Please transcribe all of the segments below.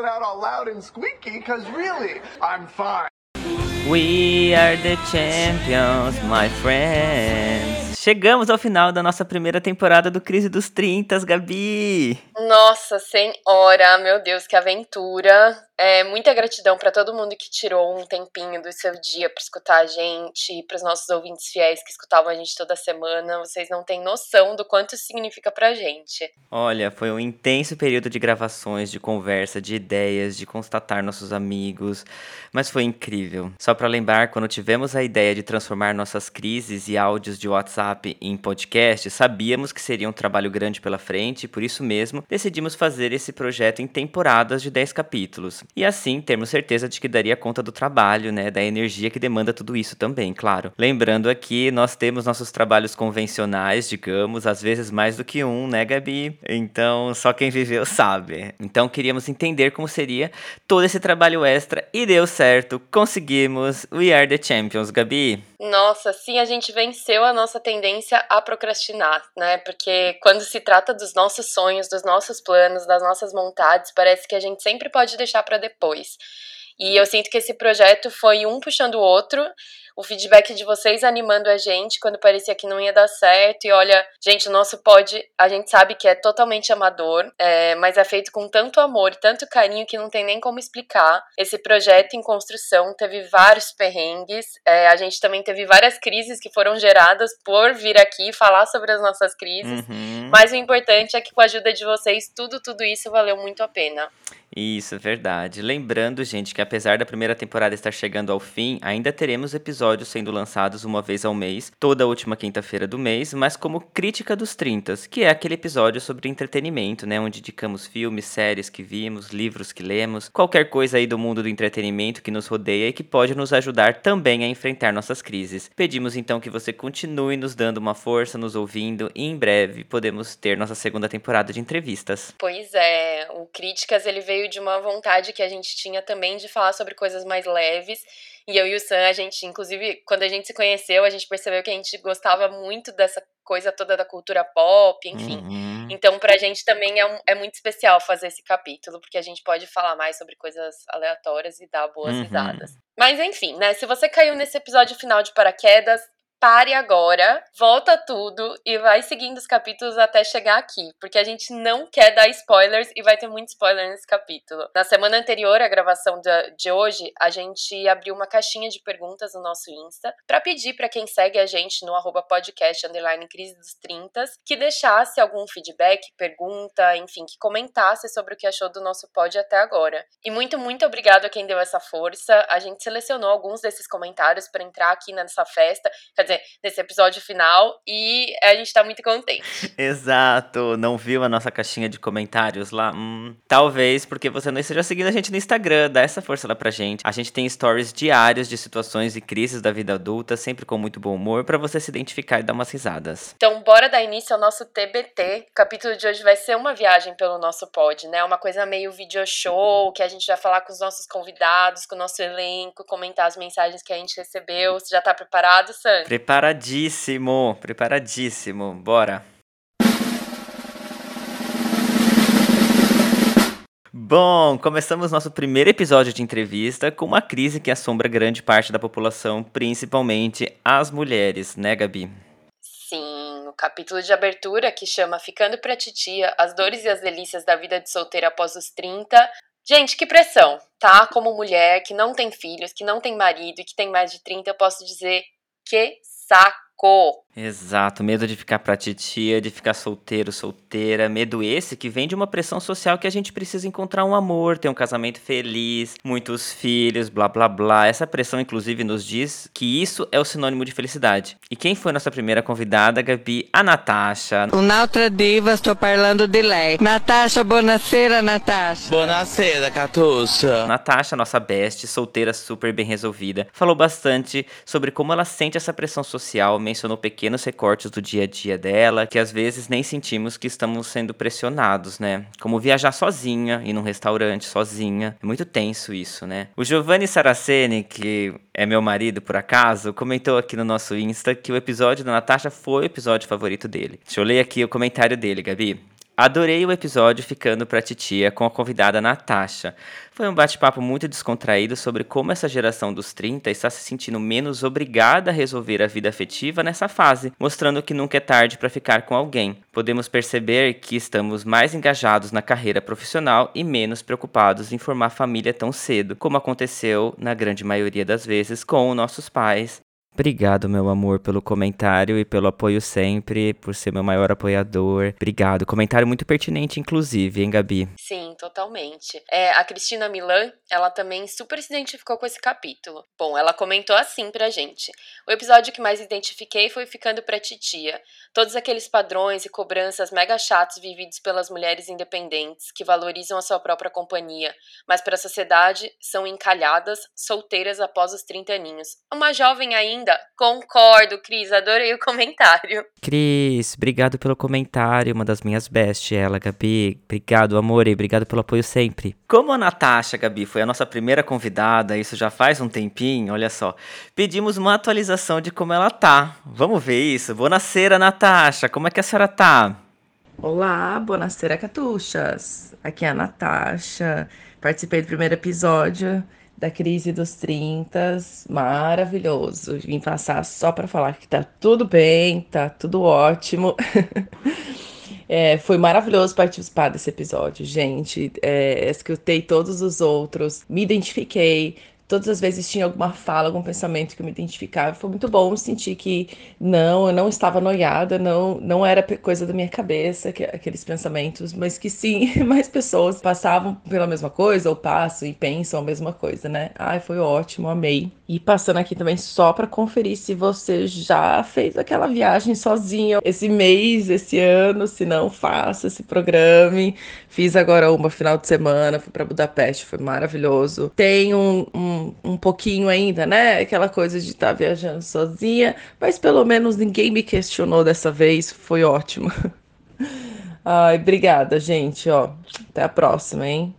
It out all loud and squeaky because really, I'm fine. We are the champions, my friends. Chegamos ao final da nossa primeira temporada do Crise dos 30, Gabi. Nossa senhora, meu Deus, que aventura. É, muita gratidão para todo mundo que tirou um tempinho do seu dia para escutar a gente, para os nossos ouvintes fiéis que escutavam a gente toda semana. Vocês não têm noção do quanto isso significa pra gente. Olha, foi um intenso período de gravações, de conversa, de ideias, de constatar nossos amigos, mas foi incrível. Só para lembrar, quando tivemos a ideia de transformar nossas crises e áudios de WhatsApp em podcast, sabíamos que seria um trabalho grande pela frente e por isso mesmo decidimos fazer esse projeto em temporadas de 10 capítulos. E assim termos certeza de que daria conta do trabalho, né, da energia que demanda tudo isso também, claro. Lembrando aqui, nós temos nossos trabalhos convencionais, digamos, às vezes mais do que um, né, Gabi? Então, só quem viveu sabe. Então, queríamos entender como seria todo esse trabalho extra e deu certo, conseguimos. We are the champions, Gabi. Nossa, sim, a gente venceu a nossa tendência a procrastinar, né? Porque quando se trata dos nossos sonhos, dos nossos planos, das nossas vontades, parece que a gente sempre pode deixar para depois. E eu sinto que esse projeto foi um puxando o outro, o feedback de vocês animando a gente quando parecia que não ia dar certo. E olha, gente, o nosso pod, a gente sabe que é totalmente amador, é, mas é feito com tanto amor e tanto carinho que não tem nem como explicar. Esse projeto em construção teve vários perrengues, é, a gente também teve várias crises que foram geradas por vir aqui falar sobre as nossas crises. Uhum. Mas o importante é que com a ajuda de vocês, tudo, tudo isso valeu muito a pena. Isso, é verdade. Lembrando, gente, que apesar da primeira temporada estar chegando ao fim, ainda teremos episódios sendo lançados uma vez ao mês, toda última quinta-feira do mês, mas como crítica dos 30, que é aquele episódio sobre entretenimento, né? Onde indicamos filmes, séries que vimos, livros que lemos, qualquer coisa aí do mundo do entretenimento que nos rodeia e que pode nos ajudar também a enfrentar nossas crises. Pedimos então que você continue nos dando uma força, nos ouvindo, e em breve podemos ter nossa segunda temporada de entrevistas. Pois é, o Críticas ele veio veio de uma vontade que a gente tinha também de falar sobre coisas mais leves. E eu e o Sam, a gente, inclusive, quando a gente se conheceu, a gente percebeu que a gente gostava muito dessa coisa toda da cultura pop, enfim. Uhum. Então, pra gente também é, um, é, muito especial fazer esse capítulo, porque a gente pode falar mais sobre coisas aleatórias e dar boas uhum. risadas. Mas enfim, né? Se você caiu nesse episódio final de paraquedas, pare agora, volta tudo e vai seguindo os capítulos até chegar aqui, porque a gente não quer dar spoilers e vai ter muito spoiler nesse capítulo. Na semana anterior à gravação de hoje, a gente abriu uma caixinha de perguntas no nosso Insta para pedir para quem segue a gente no arroba podcast underline crise dos 30 que deixasse algum feedback, pergunta, enfim, que comentasse sobre o que achou do nosso pod até agora. E muito, muito obrigado a quem deu essa força. A gente selecionou alguns desses comentários para entrar aqui nessa festa. Quer dizer, nesse episódio final e a gente tá muito contente. Exato. Não viu a nossa caixinha de comentários lá? Hum, talvez porque você não esteja seguindo a gente no Instagram. Dá essa força lá pra gente. A gente tem stories diários de situações e crises da vida adulta, sempre com muito bom humor, para você se identificar e dar umas risadas. Então, bora dar início ao nosso TBT. O capítulo de hoje vai ser uma viagem pelo nosso pod, né? Uma coisa meio video show, que a gente vai falar com os nossos convidados, com o nosso elenco, comentar as mensagens que a gente recebeu. Você já tá preparado, Sam? Preparadíssimo, preparadíssimo. Bora. Bom, começamos nosso primeiro episódio de entrevista com uma crise que assombra grande parte da população, principalmente as mulheres, né, Gabi? Sim, o capítulo de abertura que chama Ficando pra Titia: As dores e as delícias da vida de solteira após os 30. Gente, que pressão, tá? Como mulher que não tem filhos, que não tem marido e que tem mais de 30, eu posso dizer que saco! Exato, medo de ficar pra titia, de ficar solteiro, solteira, medo esse que vem de uma pressão social que a gente precisa encontrar um amor, ter um casamento feliz, muitos filhos, blá blá blá. Essa pressão, inclusive, nos diz que isso é o sinônimo de felicidade. E quem foi nossa primeira convidada, Gabi? A Natasha. Un'altra diva, sto parlando di lei. Natasha, buonasera, Natasha. Buonasera, Catuxa. Natasha, nossa best, solteira super bem resolvida, falou bastante sobre como ela sente essa pressão social, mencionou pequenos recortes do dia a dia dela, que às vezes nem sentimos que estamos sendo pressionados, né? Como viajar sozinha, ir num restaurante sozinha. É muito tenso isso, né? O Giovanni Saraceni, que é meu marido por acaso, comentou aqui no nosso Insta que o episódio da Natasha foi o episódio favorito dele. Deixa eu ler aqui o comentário dele, Gabi. Adorei o episódio Ficando pra Titia com a convidada Natasha. Foi um bate-papo muito descontraído sobre como essa geração dos 30 está se sentindo menos obrigada a resolver a vida afetiva nessa fase, mostrando que nunca é tarde para ficar com alguém. Podemos perceber que estamos mais engajados na carreira profissional e menos preocupados em formar família tão cedo, como aconteceu na grande maioria das vezes com nossos pais Obrigado, meu amor, pelo comentário e pelo apoio sempre, por ser meu maior apoiador. Obrigado. Comentário muito pertinente, inclusive, hein, Gabi? Sim, totalmente. É, a Cristina Milan, ela também super se identificou com esse capítulo. Bom, ela comentou assim pra gente. O episódio que mais identifiquei foi Ficando pra Titia. Todos aqueles padrões e cobranças mega chatos vividos pelas mulheres independentes, que valorizam a sua própria companhia, mas para a sociedade são encalhadas, solteiras após os 30 aninhos. Uma jovem ainda Concordo, Cris. Adorei o comentário. Cris, obrigado pelo comentário. Uma das minhas best, ela, Gabi. Obrigado, amor, e obrigado pelo apoio sempre. Como a Natasha, Gabi, foi a nossa primeira convidada, isso já faz um tempinho, olha só. Pedimos uma atualização de como ela tá. Vamos ver isso? Boa-noite, Natasha. Como é que a senhora tá? Olá, boa-noite, Catuxas. Aqui é a Natasha. Participei do primeiro episódio da crise dos 30, maravilhoso. Vim passar só para falar que tá tudo bem, tá tudo ótimo. é, foi maravilhoso participar desse episódio, gente. É, escutei todos os outros, me identifiquei, todas as vezes tinha alguma fala, algum pensamento que eu me identificava. Foi muito bom sentir que não, eu não estava noiada, não, não era coisa da minha cabeça, que, aqueles pensamentos, mas que sim, mais pessoas passavam pela mesma coisa, ou passam e pensam a mesma coisa, né? Ai, foi ótimo, amei. E passando aqui também só para conferir se você já fez aquela viagem sozinha esse mês, esse ano, se não, faça, se programe. Fiz agora uma final de semana, fui para Budapeste, foi maravilhoso. Tem um, um um, pouquinho ainda, né? Aquela coisa de estar tá viajando sozinha, mas pelo menos ninguém me questionou dessa vez, foi ótimo. Ai, obrigada, gente, ó. Até a próxima, hein?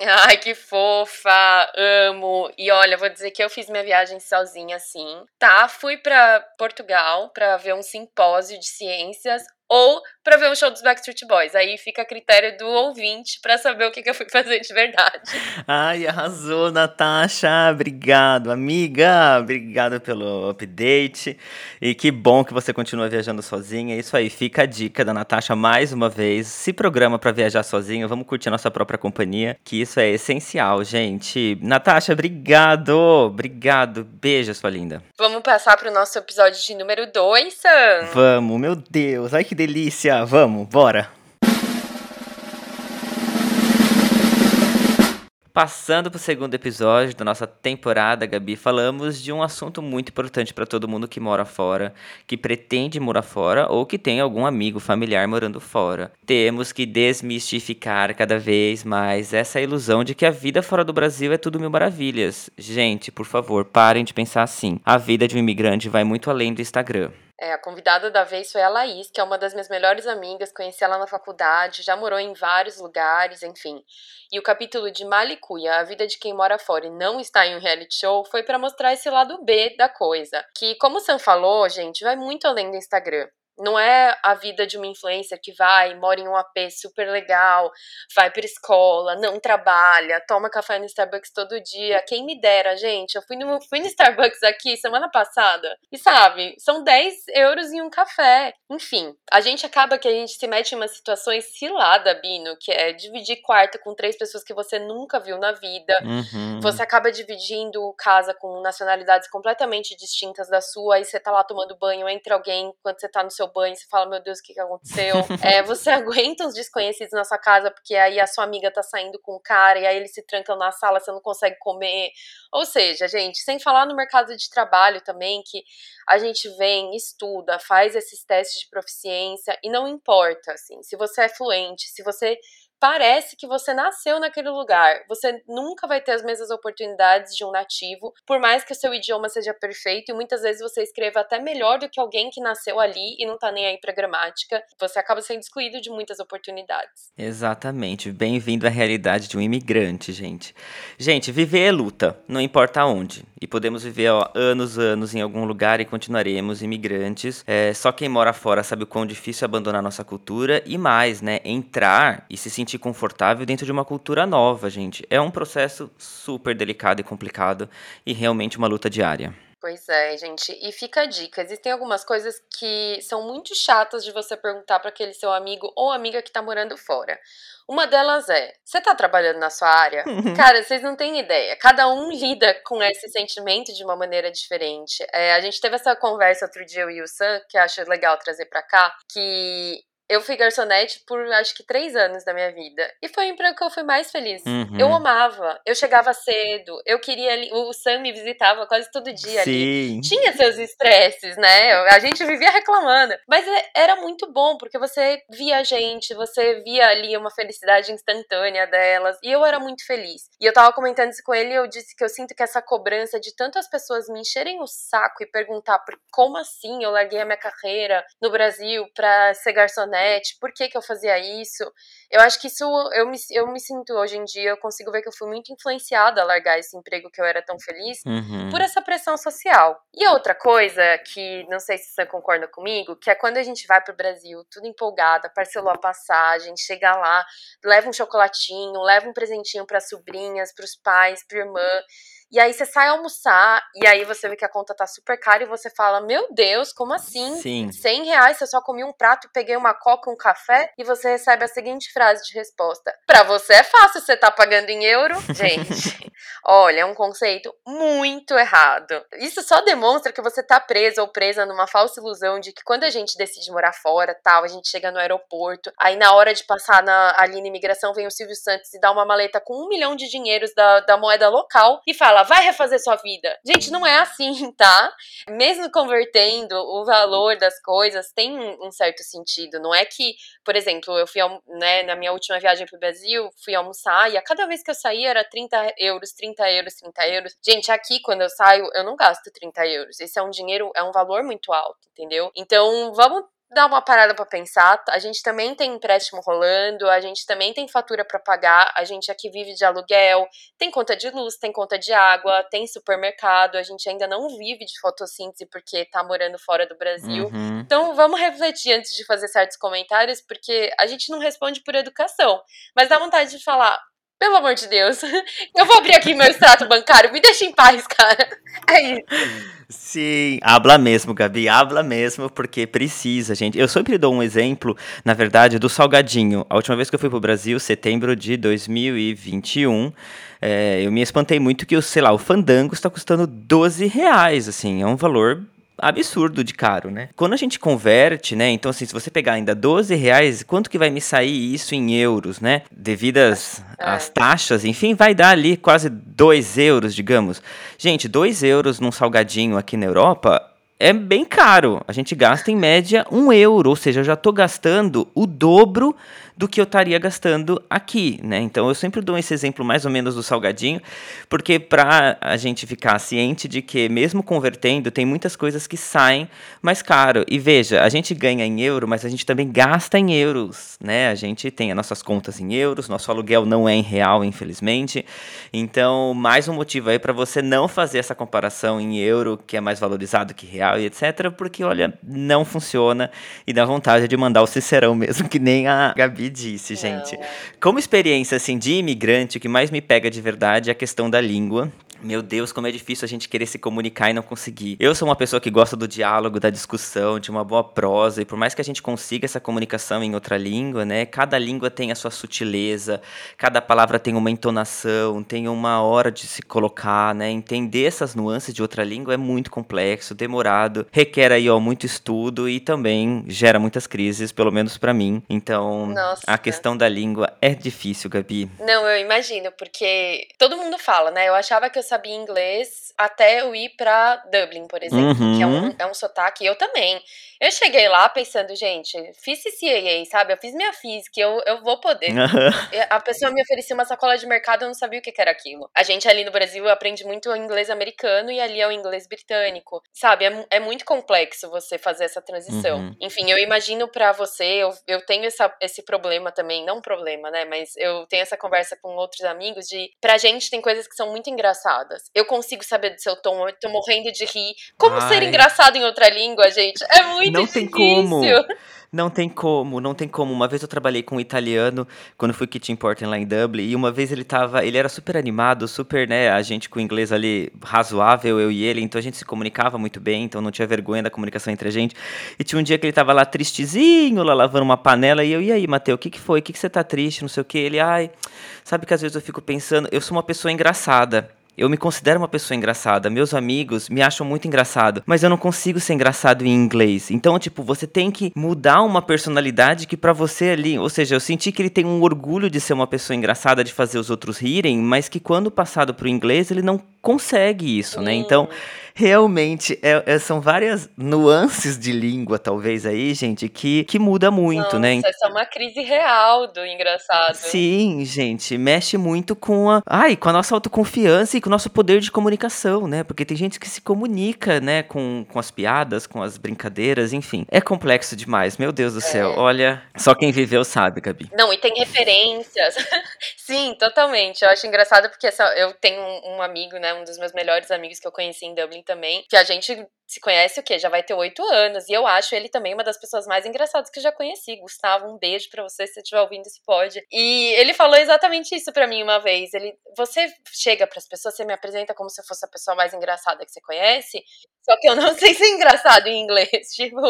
Ai, que fofa, amo. E olha, vou dizer que eu fiz minha viagem sozinha, sim. Tá, fui para Portugal para ver um simpósio de ciências ou para ver o show dos Backstreet Boys. Aí fica a critério do ouvinte para saber o que, que eu fui fazer de verdade. Ai, arrasou, Natasha. Obrigado, amiga. Obrigado pelo update. E que bom que você continua viajando sozinha. É isso aí, fica a dica da Natasha mais uma vez. Se programa para viajar sozinha. Vamos curtir a nossa própria companhia, que isso é essencial, gente. Natasha, obrigado. Obrigado. Beijo, sua linda. Vamos passar para o nosso episódio de número 2, Sam? Vamos, meu Deus. Ai, que delícia! Vamos, bora! Passando para o segundo episódio da nossa temporada, Gabi, falamos de um assunto muito importante para todo mundo que mora fora, que pretende morar fora ou que tem algum amigo familiar morando fora. Temos que desmistificar cada vez mais essa ilusão de que a vida fora do Brasil é tudo mil maravilhas. Gente, por favor, parem de pensar assim. A vida de um imigrante vai muito além do Instagram. É, a convidada da vez foi a Laís, que é uma das minhas melhores amigas, conheci ela na faculdade, já morou em vários lugares, enfim. E o capítulo de Malicuia, a vida de quem mora fora e não está em um reality show, foi para mostrar esse lado B da coisa. Que, como o Sam falou, gente, vai muito além do Instagram. Não é a vida de uma influencer que vai, mora em um AP super legal, vai pra escola, não trabalha, toma café no Starbucks todo dia. Quem me dera, gente. Eu fui no, fui no Starbucks aqui semana passada e sabe, são 10 euros em um café. Enfim, a gente acaba que a gente se mete em umas situações cilada, Bino, que é dividir quarto com três pessoas que você nunca viu na vida. Uhum. Você acaba dividindo casa com nacionalidades completamente distintas da sua, aí você tá lá tomando banho, entre alguém, quando você tá no seu banho, você fala, meu Deus, o que, que aconteceu? é, você aguenta os desconhecidos na sua casa, porque aí a sua amiga tá saindo com o cara, e aí eles se trancam na sala, você não consegue comer. Ou seja, gente, sem falar no mercado de trabalho também, que a gente vem, estuda, faz esses testes de proficiência, e não importa, assim, se você é fluente, se você parece que você nasceu naquele lugar. Você nunca vai ter as mesmas oportunidades de um nativo, por mais que o seu idioma seja perfeito, e muitas vezes você escreva até melhor do que alguém que nasceu ali e não tá nem aí pra gramática. Você acaba sendo excluído de muitas oportunidades. Exatamente. Bem-vindo à realidade de um imigrante, gente. Gente, viver é luta, não importa onde. E podemos viver ó, anos, anos em algum lugar e continuaremos imigrantes. É, só quem mora fora sabe o quão difícil é abandonar nossa cultura e mais, né? Entrar e se sentir confortável dentro de uma cultura nova, gente. É um processo super delicado e complicado e realmente uma luta diária. Pois é, gente. E fica a dica: existem algumas coisas que são muito chatas de você perguntar para aquele seu amigo ou amiga que tá morando fora. Uma delas é: você tá trabalhando na sua área? Cara, vocês não têm ideia. Cada um lida com esse sentimento de uma maneira diferente. É, a gente teve essa conversa outro dia, eu e o Sam, que acho legal trazer pra cá, que eu fui garçonete por acho que três anos da minha vida. E foi o emprego que eu fui mais feliz. Uhum. Eu amava. Eu chegava cedo. Eu queria ali. O Sam me visitava quase todo dia Sim. ali. Tinha seus estresses, né? A gente vivia reclamando. Mas é- era muito bom, porque você via a gente, você via ali uma felicidade instantânea delas. E eu era muito feliz. E eu tava comentando isso com ele e eu disse que eu sinto que essa cobrança de tantas pessoas me encherem o saco e perguntar por como assim eu larguei a minha carreira no Brasil pra ser garçonete, por que que eu fazia isso? Eu acho que isso, eu me, eu me sinto hoje em dia, eu consigo ver que eu fui muito influenciada a largar esse emprego que eu era tão feliz Uhum. por essa pressão social. E outra coisa que não sei se você concorda comigo, que é quando a gente vai pro Brasil, tudo empolgada, parcelou a passagem, chega lá, leva um chocolatinho, leva um presentinho pras sobrinhas, pros pais, pra irmã. E aí você sai almoçar, e aí você vê que a conta tá super cara e você fala: Meu Deus, como assim? Sim. 100 reais, você só comi um prato peguei uma coca, um café, e você recebe a seguinte frase de resposta: Pra você é fácil, você tá pagando em euro? Gente, olha, é um conceito muito errado. Isso só demonstra que você tá preso ou presa numa falsa ilusão de que quando a gente decide morar fora, tal, a gente chega no aeroporto, aí na hora de passar na, ali na imigração vem o Silvio Santos e dá uma maleta com um milhão de dinheiros da, da moeda local e fala, vai refazer sua vida. Gente, não é assim, tá? Mesmo convertendo o valor das coisas, tem um, certo sentido. Não é que, por exemplo, eu fui, né, na minha última viagem pro Brasil, fui almoçar e a cada vez que eu saía era 30 euros, 30 euros, 30 euros. Gente, aqui quando eu saio, eu não gasto 30 euros. Esse é um dinheiro, é um valor muito alto, entendeu? Então, vamos dar uma parada pra pensar. A gente também tem empréstimo rolando, a gente também tem fatura pra pagar, a gente aqui vive de aluguel, tem conta de luz, tem conta de água, tem supermercado, a gente ainda não vive de fotossíntese porque tá morando fora do Brasil. Uhum. Então vamos refletir antes de fazer certos comentários, porque a gente não responde por educação, mas dá vontade de falar. Pelo amor de Deus, eu vou abrir aqui meu extrato bancário, me deixa em paz, cara. É isso. Sim, habla mesmo, Gabi, habla mesmo, porque precisa, gente. Eu sempre dou um exemplo, na verdade, do salgadinho. A última vez que eu fui pro Brasil, setembro de 2021, é, eu me espantei muito que, o, sei lá, o fandango está custando 12 reais, assim, é um valor absurdo de caro, né? Quando a gente converte, né? Então, assim, se você pegar ainda 12 reais, quanto que vai me sair isso em euros, né? Devidas É. às taxas, enfim, vai dar ali quase 2 euros, digamos. Gente, 2 euros num salgadinho aqui na Europa é bem caro. A gente gasta em média 1 euro, ou seja, eu já estou gastando o dobro do que eu estaria gastando aqui, né? Então eu sempre dou esse exemplo mais ou menos do salgadinho, porque para a gente ficar ciente de que mesmo convertendo tem muitas coisas que saem mais caro. E veja, a gente ganha em euro, mas a gente também gasta em euros, né? A gente tem as nossas contas em euros, nosso aluguel não é em real, infelizmente. Então, mais um motivo aí para você não fazer essa comparação em euro, que é mais valorizado que real e etc, porque olha, não funciona e dá vontade de mandar o Cicerão mesmo, que nem a Gabi disse, gente. Não. Como experiência assim de imigrante, o que mais me pega de verdade é a questão da língua. Meu Deus, como é difícil a gente querer se comunicar e não conseguir. Eu sou uma pessoa que gosta do diálogo, da discussão, de uma boa prosa, e por mais que a gente consiga essa comunicação em outra língua, né? Cada língua tem a sua sutileza, cada palavra tem uma entonação, tem uma hora de se colocar, né? Entender essas nuances de outra língua é muito complexo, demorado, requer aí, ó, muito estudo e também gera muitas crises, pelo menos para mim. Então, Nossa. a questão da língua é difícil, Gabi. Não, eu imagino, porque todo mundo fala, né? Eu achava que eu sabia inglês até eu ir pra Dublin, por exemplo, que é um, Uhum. é um sotaque. Eu também. Eu cheguei lá pensando, gente, fiz CCAA, sabe? Eu fiz minha física, eu, eu vou poder. A pessoa me oferecia uma sacola de mercado, eu não sabia o que era aquilo. A gente ali no Brasil aprende muito o inglês americano e ali é o inglês britânico. Sabe? É, é muito complexo você fazer essa transição. Uhum. Enfim, eu imagino pra você, eu, eu tenho essa, esse problema também, não problema, né? Mas eu tenho essa conversa com outros amigos de. Pra gente tem coisas que são muito engraçadas. Eu consigo saber do seu tom, eu tô morrendo de rir. Como ser Ai. engraçado em outra língua, gente? É muito Não difícil. tem como. Não tem como, não tem como. Uma vez eu trabalhei com um italiano quando fui kitchen porter lá em Dublin e uma vez ele tava, ele era super animado, super, né, a gente com o inglês ali razoável, eu e ele, então a gente se comunicava muito bem, então não tinha vergonha da comunicação entre a gente. E tinha um dia que ele tava lá tristezinho, lá lavando uma panela e eu, e aí, Mateu, o que que foi? O que que você tá triste? Não sei o que. Ele, ai, sabe que às vezes eu fico pensando, eu sou uma pessoa engraçada. Eu me considero uma pessoa engraçada. Meus amigos me acham muito engraçado. Mas eu não consigo ser engraçado em inglês. Então, tipo, você tem que mudar uma personalidade que pra você ali. Ou seja, eu senti que ele tem um orgulho de ser uma pessoa engraçada, de fazer os outros rirem, mas que quando passado pro inglês, ele não consegue isso, né? Então, realmente, é- é- são várias nuances de língua, talvez, aí, gente, que, que muda muito, né? Nossa, essa é uma crise real do engraçado. Sim, gente, mexe muito com a, ai, com a nossa autoconfiança e com o nosso poder de comunicação, né? Porque tem gente que se comunica, né, com, com as piadas, com as brincadeiras, enfim. É complexo demais, meu Deus do céu. Olha, só quem viveu sabe, Gabi. Não, e tem referências. Sim, totalmente. Eu acho engraçado porque essa, eu tenho um, um amigo, né? Um dos meus melhores amigos que eu conheci em Dublin também, que a gente se conhece o quê? Já vai ter oito anos. E eu acho ele também uma das pessoas mais engraçadas que eu já conheci. Gustavo, um beijo pra você se você estiver ouvindo esse pod. E ele falou exatamente isso pra mim uma vez. Ele, você chega pras pessoas, você me apresenta como se eu fosse a pessoa mais engraçada que você conhece, só que eu não sei ser engraçado em inglês. Tipo,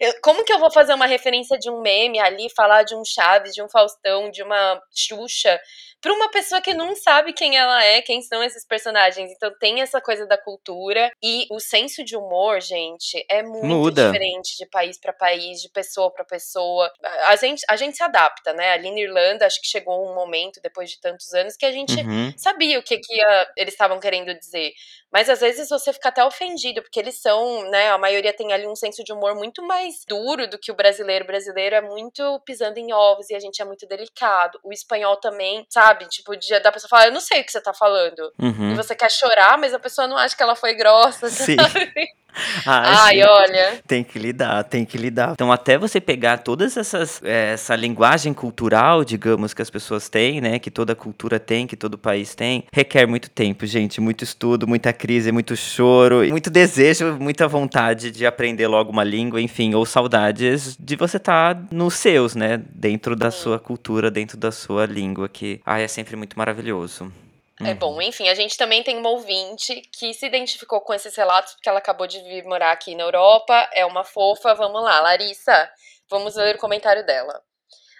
eu- como que eu vou fazer uma referência de um meme ali, falar de um Chaves, de um Faustão, de uma Xuxa, pra uma pessoa que não sabe quem ela é, quem são esses personagens? Então tem essa coisa da cultura e o senso de humor, gente, é muito Muda. diferente de país pra país, de pessoa pra pessoa. A gente, a gente se adapta, né? Ali na Irlanda, acho que chegou um momento, depois de tantos anos, que a gente Uhum. sabia o que, que ia- eles estavam querendo dizer. Mas às vezes você fica até ofendido, porque eles são, né? A maioria tem ali um senso de humor muito mais duro do que o brasileiro. O brasileiro é muito pisando em ovos e a gente é muito delicado. O espanhol também, sabe? Tipo, de, da pessoa falar, eu não sei o que você tá falando. E Uhum. você quer chorar, mas a pessoa não acha que ela foi grossa, Sim. sabe? Ah, Ai, olha. Tem que lidar, tem que lidar. Então, até você pegar todas essas eh, essa linguagem cultural, digamos, que as pessoas têm, né, que toda cultura tem, que todo país tem, requer muito tempo, gente, muito estudo, muita crise, muito choro, muito desejo, muita vontade de aprender logo uma língua, enfim, ou saudades de você estar nos seus, né, dentro da sua cultura, dentro da sua língua, que ai, é sempre muito maravilhoso. É bom, enfim, a gente também tem uma ouvinte que se identificou com esses relatos porque ela acabou de vir morar aqui na Europa, é uma fofa. Vamos lá, Larissa, vamos ler o comentário dela.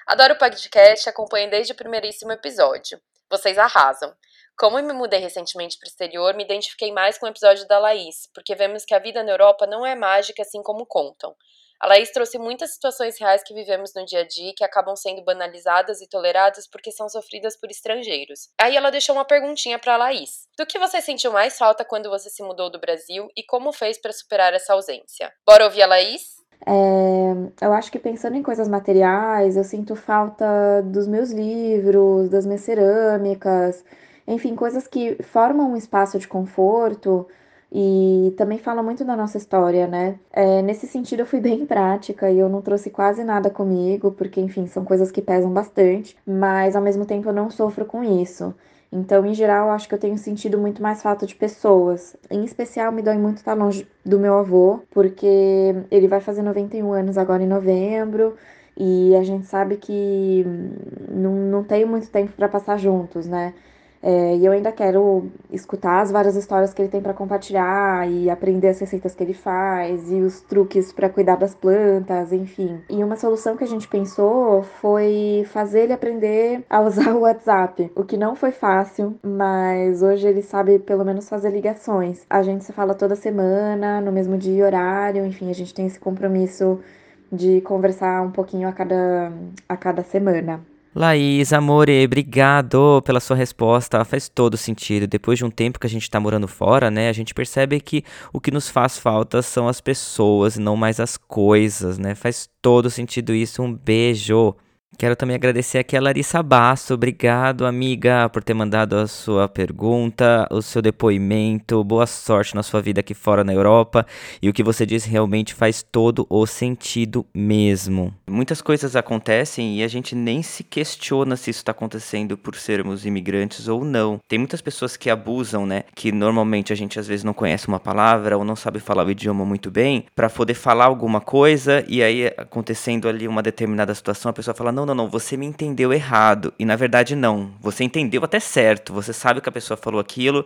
Adoro o podcast, acompanho desde o primeiríssimo episódio. Vocês arrasam. Como eu me mudei recentemente para o exterior, me identifiquei mais com o episódio da Laís, porque vemos que a vida na Europa não é mágica assim como contam. A Laís trouxe muitas situações reais que vivemos no dia a dia que acabam sendo banalizadas e toleradas porque são sofridas por estrangeiros. Aí ela deixou uma perguntinha para a Laís. Do que você sentiu mais falta quando você se mudou do Brasil e como fez para superar essa ausência? Bora ouvir a Laís? É, eu acho que pensando em coisas materiais, eu sinto falta dos meus livros, das minhas cerâmicas, enfim, coisas que formam um espaço de conforto e também falam muito da nossa história, né? É, nesse sentido, eu fui bem prática e eu não trouxe quase nada comigo, porque, enfim, são coisas que pesam bastante, mas ao mesmo tempo eu não sofro com isso. Então, em geral, acho que eu tenho sentido muito mais falta de pessoas. Em especial, me dói muito estar longe do meu avô, porque ele vai fazer 91 anos agora em novembro. E a gente sabe que não, não tenho muito tempo para passar juntos, né? É, e eu ainda quero escutar as várias histórias que ele tem para compartilhar e aprender as receitas que ele faz e os truques para cuidar das plantas, enfim. E uma solução que a gente pensou foi fazer ele aprender a usar o WhatsApp, o que não foi fácil, mas hoje ele sabe pelo menos fazer ligações. A gente se fala toda semana, no mesmo dia e horário, enfim, a gente tem esse compromisso de conversar um pouquinho a cada, a cada semana. Laís, amore, obrigado pela sua resposta. Faz todo sentido. Depois de um tempo que a gente tá morando fora, né, a gente percebe que o que nos faz falta são as pessoas não mais as coisas, né? Faz todo sentido isso. Um beijo. Quero também agradecer aqui a Larissa Basso. Obrigado, amiga, por ter mandado a sua pergunta, o seu depoimento. Boa sorte na sua vida aqui fora na Europa. E o que você diz realmente faz todo o sentido mesmo. Muitas coisas acontecem e a gente nem se questiona se isso está acontecendo por sermos imigrantes ou não. Tem muitas pessoas que abusam, né? Que normalmente a gente às vezes não conhece uma palavra ou não sabe falar o idioma muito bem, para poder falar alguma coisa e aí acontecendo ali uma determinada situação, a pessoa fala: não, não, não, você me entendeu errado. E na verdade, não. Você entendeu até certo. Você sabe que a pessoa falou aquilo,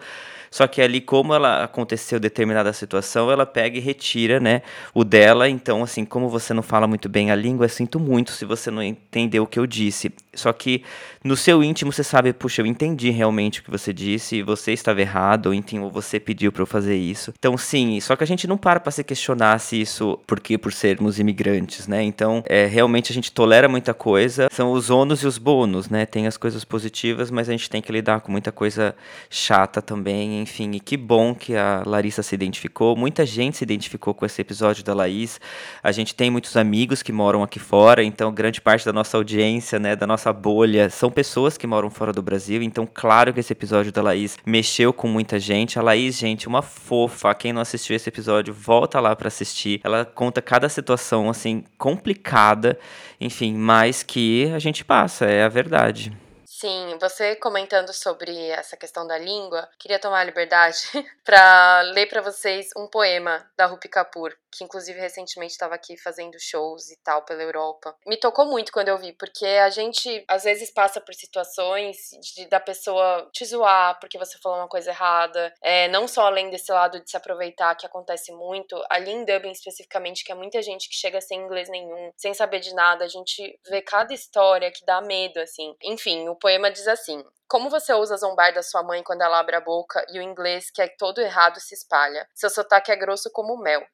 só que ali, como ela aconteceu determinada situação, ela pega e retira, né, o dela. Então, assim, como você não fala muito bem a língua, sinto muito se você não entendeu o que eu disse. Só que no seu íntimo você sabe, puxa, eu entendi realmente o que você disse, você estava errado, ou enfim, ou você pediu para eu fazer isso. Então, sim, só que a gente não para para se questionar se isso, porque por sermos imigrantes, né? Então, é, realmente a gente tolera muita coisa, são os ônus e os bônus, né? Tem as coisas positivas, mas a gente tem que lidar com muita coisa chata também, enfim. E que bom que a Larissa se identificou, muita gente se identificou com esse episódio da Laís. A gente tem muitos amigos que moram aqui fora, então grande parte da nossa audiência, né, da nossa bolha, são pessoas que moram fora do Brasil, então claro que esse episódio da Laís mexeu com muita gente. A Laís, gente, uma fofa. Quem não assistiu esse episódio, volta lá para assistir. Ela conta cada situação assim complicada, enfim, mas que a gente passa, é a verdade. Sim, você comentando sobre essa questão da língua, queria tomar a liberdade para ler para vocês um poema da Rupi Kapoor, que inclusive recentemente estava aqui fazendo shows e tal pela Europa. Me tocou muito quando eu vi, porque a gente às vezes passa por situações de, da pessoa te zoar porque você falou uma coisa errada, é, não só além desse lado de se aproveitar, que acontece muito, ali em Dublin especificamente, que é muita gente que chega sem inglês nenhum, sem saber de nada, a gente vê cada história que dá medo, assim. Enfim, o poema diz assim: como você usa zombar da sua mãe quando ela abre a boca e o inglês que é todo errado se espalha? Seu sotaque é grosso como mel.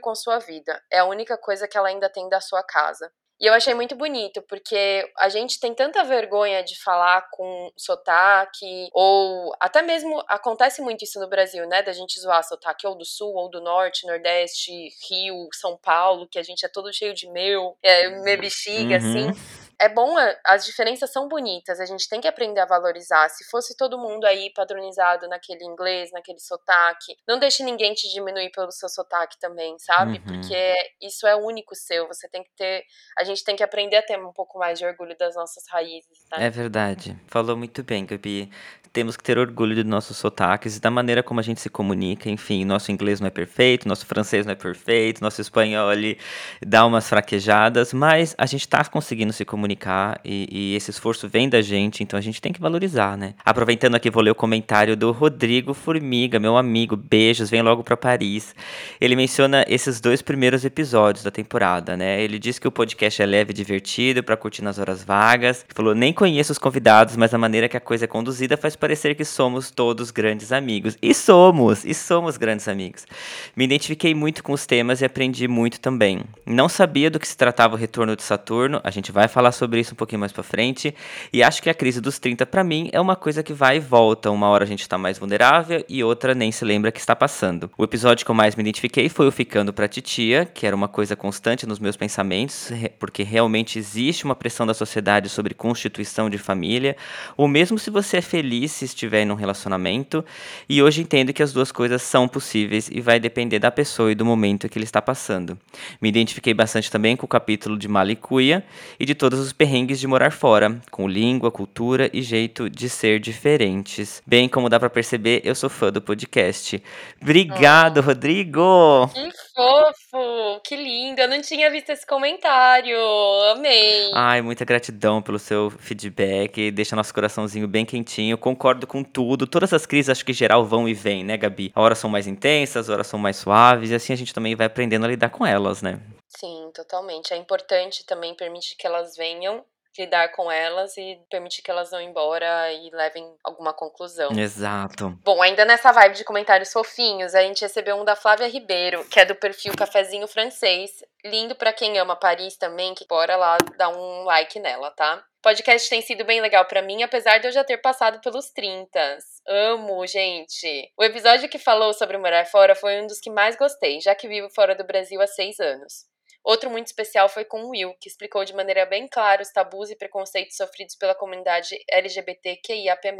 Com sua vida. É a única coisa que ela ainda tem da sua casa. E eu achei muito bonito, porque a gente tem tanta vergonha de falar com sotaque, ou até mesmo acontece muito isso no Brasil, né? Da gente zoar sotaque ou do sul, ou do norte, nordeste, Rio, São Paulo, que a gente é todo cheio de meu, é, me bexiga, uhum. assim é bom, é, as diferenças são bonitas, a gente tem que aprender a valorizar. Se fosse todo mundo aí padronizado naquele inglês, naquele sotaque, não deixe ninguém te diminuir pelo seu sotaque também, sabe? Uhum. Porque isso é único seu, você tem que ter, a gente tem que aprender a ter um pouco mais de orgulho das nossas raízes, tá? É verdade. Falou muito bem, Gabi temos que ter orgulho dos nossos sotaques e da maneira como a gente se comunica. Enfim, nosso inglês não é perfeito, nosso francês não é perfeito, nosso espanhol ali dá umas fraquejadas, mas a gente está conseguindo se comunicar e, e, esse esforço vem da gente, então a gente tem que valorizar, né? Aproveitando aqui, vou ler o comentário do Rodrigo Formiga, meu amigo, beijos, vem logo para Paris. Ele menciona esses dois primeiros episódios da temporada, né? Ele diz que o podcast é leve e divertido para curtir nas horas vagas. Falou: nem conheço os convidados, mas a maneira que a coisa é conduzida faz parecer que somos todos grandes amigos. E somos, e somos grandes amigos. Me identifiquei muito com os temas e aprendi muito também. Não sabia do que se tratava o retorno de Saturno, a gente vai falar sobre isso um pouquinho mais para frente, e acho que a crise dos 30 para mim é uma coisa que vai e volta. Uma hora a gente tá mais vulnerável e outra nem se lembra que está passando. O episódio que eu mais me identifiquei foi o Ficando pra Titia, que era uma coisa constante nos meus pensamentos, porque realmente existe uma pressão da sociedade sobre constituição de família, ou mesmo se você é feliz se estiver em um relacionamento, e hoje entendo que as duas coisas são possíveis e vai depender da pessoa e do momento que ele está passando. Me identifiquei bastante também com o capítulo de Malicuia e de todas os perrengues de morar fora, com língua, cultura e jeito de ser diferentes. Bem, como dá pra perceber, eu sou fã do podcast. Obrigado, Rodrigo! Que fofo! Que lindo! Eu não tinha visto esse comentário. Amei. Ai, muita gratidão pelo seu feedback. Deixa nosso coraçãozinho bem quentinho. Concordo com tudo. Todas as crises, acho que em geral vão e vêm, né, Gabi? Horas são mais intensas, horas são mais suaves, e assim a gente também vai aprendendo a lidar com elas, né? Sim, totalmente. É importante também permitir que elas venham lidar com elas e permitir que elas vão embora e levem alguma conclusão. Exato. Bom, ainda nessa vibe de comentários fofinhos, a gente recebeu um da Flávia Ribeiro, que é do perfil Cafezinho Francês. Lindo pra quem ama Paris também, que bora lá dar um like nela, tá? Podcast tem sido bem legal pra mim, apesar de eu já ter passado pelos 30. Amo, gente. O episódio que falou sobre morar fora foi um dos que mais gostei, já que vivo fora do Brasil há seis anos. Outro muito especial foi com o Will, que explicou de maneira bem clara os tabus e preconceitos sofridos pela comunidade LGBTQIAP+.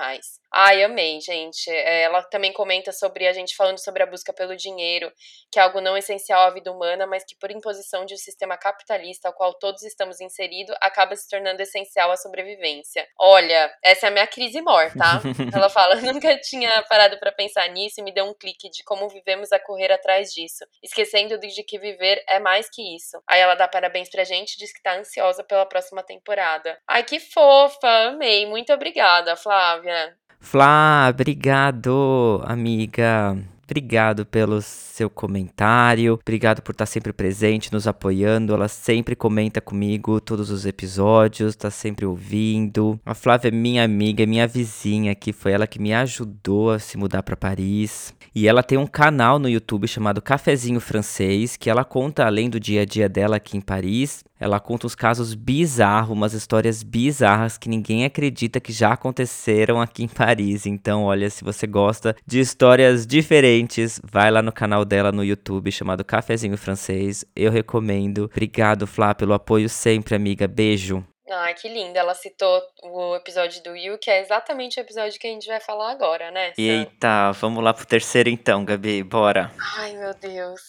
Ai, amei, gente. É, ela também comenta sobre a gente falando sobre a busca pelo dinheiro, que é algo não essencial à vida humana, mas que por imposição de um sistema capitalista ao qual todos estamos inseridos, acaba se tornando essencial à sobrevivência. Olha, essa é a minha crise mor, tá? ela fala, nunca tinha parado para pensar nisso e me deu um clique de como vivemos a correr atrás disso, esquecendo de que viver é mais que isso isso. Aí ela dá parabéns pra gente, diz que tá ansiosa pela próxima temporada. Ai, que fofa, amei. Muito obrigada, Flávia. Flá, obrigado, amiga. Obrigado pelo seu comentário, obrigado por estar sempre presente, nos apoiando. Ela sempre comenta comigo todos os episódios, tá sempre ouvindo. A Flávia é minha amiga, é minha vizinha, que foi ela que me ajudou a se mudar para Paris. E ela tem um canal no YouTube chamado Cafezinho Francês, que ela conta além do dia a dia dela aqui em Paris. Ela conta uns casos bizarros, umas histórias bizarras que ninguém acredita que já aconteceram aqui em Paris. Então, olha, se você gosta de histórias diferentes, vai lá no canal dela no YouTube chamado Cafezinho Francês. Eu recomendo. Obrigado, Flá, pelo apoio sempre, amiga. Beijo. Ai, que linda. Ela citou o episódio do Will, que é exatamente o episódio que a gente vai falar agora, né? Sam? Eita, vamos lá pro terceiro então, Gabi. Bora. Ai, meu Deus.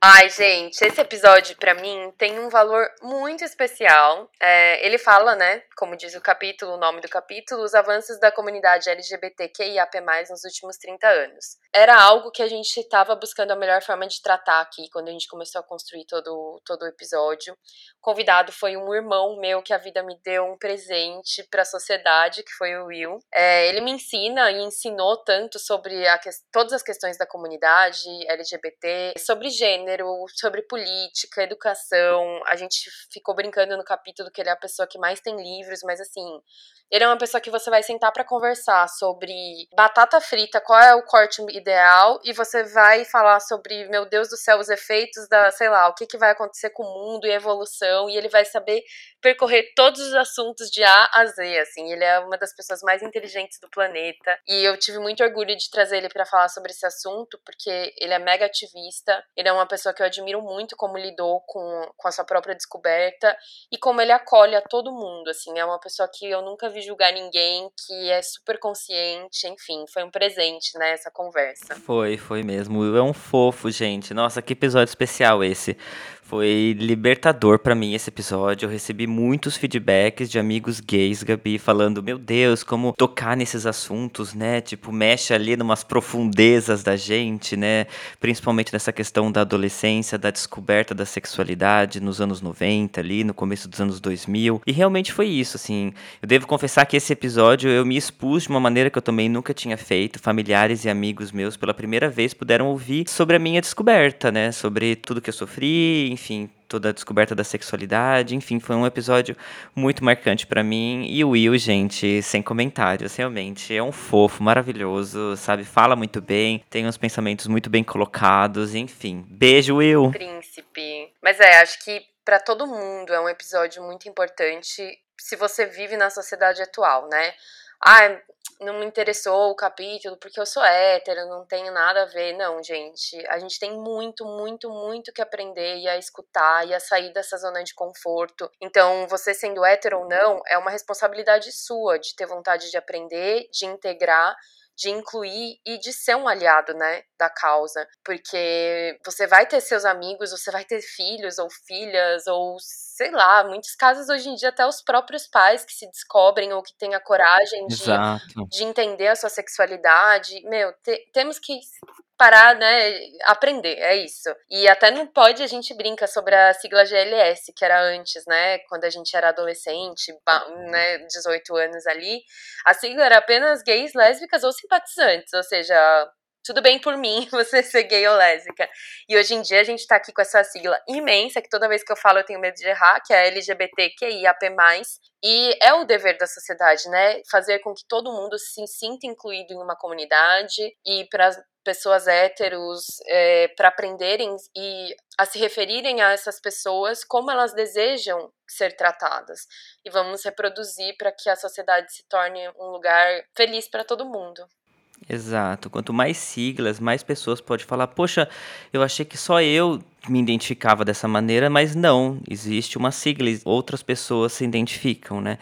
Ai, gente, esse episódio pra mim tem um valor muito especial. É, ele fala, né, como diz o capítulo, o nome do capítulo, os avanços da comunidade LGBTQIAP+, nos últimos 30 anos. Era algo que a gente estava buscando a melhor forma de tratar aqui, quando a gente começou a construir todo, todo o episódio. O convidado foi um irmão meu que a vida me deu um presente para a sociedade, que foi o Will. É, ele me ensina e ensinou tanto sobre a, todas as questões da comunidade LGBT, sobre gênero, gênero, sobre política, educação. A gente ficou brincando no capítulo que ele é a pessoa que mais tem livros, mas assim, ele é uma pessoa que você vai sentar para conversar sobre batata frita, qual é o corte ideal, e você vai falar sobre, meu Deus do céu, os efeitos da, sei lá, o que, que vai acontecer com o mundo e a evolução, e ele vai saber percorrer todos os assuntos de A a Z, assim. Ele é uma das pessoas mais inteligentes do planeta, e eu tive muito orgulho de trazer ele para falar sobre esse assunto, porque ele é mega ativista, ele é uma pessoa que eu admiro muito como lidou com, com a sua própria descoberta e como ele acolhe a todo mundo, assim. É uma pessoa que eu nunca vi julgar ninguém, que é super consciente, enfim, foi um presente, né, essa conversa. Foi, foi mesmo. É um fofo, gente. Nossa, que episódio especial esse. Foi libertador para mim esse episódio. Eu recebi muitos feedbacks de amigos gays, Gabi, falando: Meu Deus, como tocar nesses assuntos, né? Tipo, mexe ali numas profundezas da gente, né? Principalmente nessa questão da adolescência, da descoberta da sexualidade nos anos 90, ali, no começo dos anos 2000. E realmente foi isso, assim. Eu devo confessar que esse episódio eu me expus de uma maneira que eu também nunca tinha feito. Familiares e amigos meus, pela primeira vez, puderam ouvir sobre a minha descoberta, né? Sobre tudo que eu sofri, enfim, toda a descoberta da sexualidade, enfim, foi um episódio muito marcante para mim. E o Will, gente, sem comentários, realmente é um fofo, maravilhoso, sabe? Fala muito bem, tem uns pensamentos muito bem colocados, enfim. Beijo, Will. Príncipe. Mas é, acho que para todo mundo é um episódio muito importante se você vive na sociedade atual, né? Ah, não me interessou o capítulo porque eu sou hétero, não tenho nada a ver. Não, gente. A gente tem muito, muito, muito que aprender e a escutar e a sair dessa zona de conforto. Então, você sendo hétero ou não, é uma responsabilidade sua de ter vontade de aprender, de integrar de incluir e de ser um aliado, né, da causa, porque você vai ter seus amigos, você vai ter filhos ou filhas ou sei lá, muitos casos hoje em dia até os próprios pais que se descobrem ou que têm a coragem de, de entender a sua sexualidade. Meu, te, temos que parar, né, aprender, é isso. E até não pode a gente brinca sobre a sigla GLS, que era antes, né, quando a gente era adolescente, né, 18 anos ali, a sigla era apenas gays, lésbicas ou simpatizantes, ou seja, tudo bem por mim você ser gay ou lésbica. E hoje em dia a gente tá aqui com essa sigla imensa, que toda vez que eu falo eu tenho medo de errar, que é LGBTQIAP+. E é o dever da sociedade, né? Fazer com que todo mundo se sinta incluído em uma comunidade e para pessoas héteros é, para aprenderem e a se referirem a essas pessoas como elas desejam ser tratadas. E vamos reproduzir para que a sociedade se torne um lugar feliz para todo mundo. Exato. Quanto mais siglas, mais pessoas podem falar: Poxa, eu achei que só eu me identificava dessa maneira, mas não, existe uma sigla, outras pessoas se identificam, né?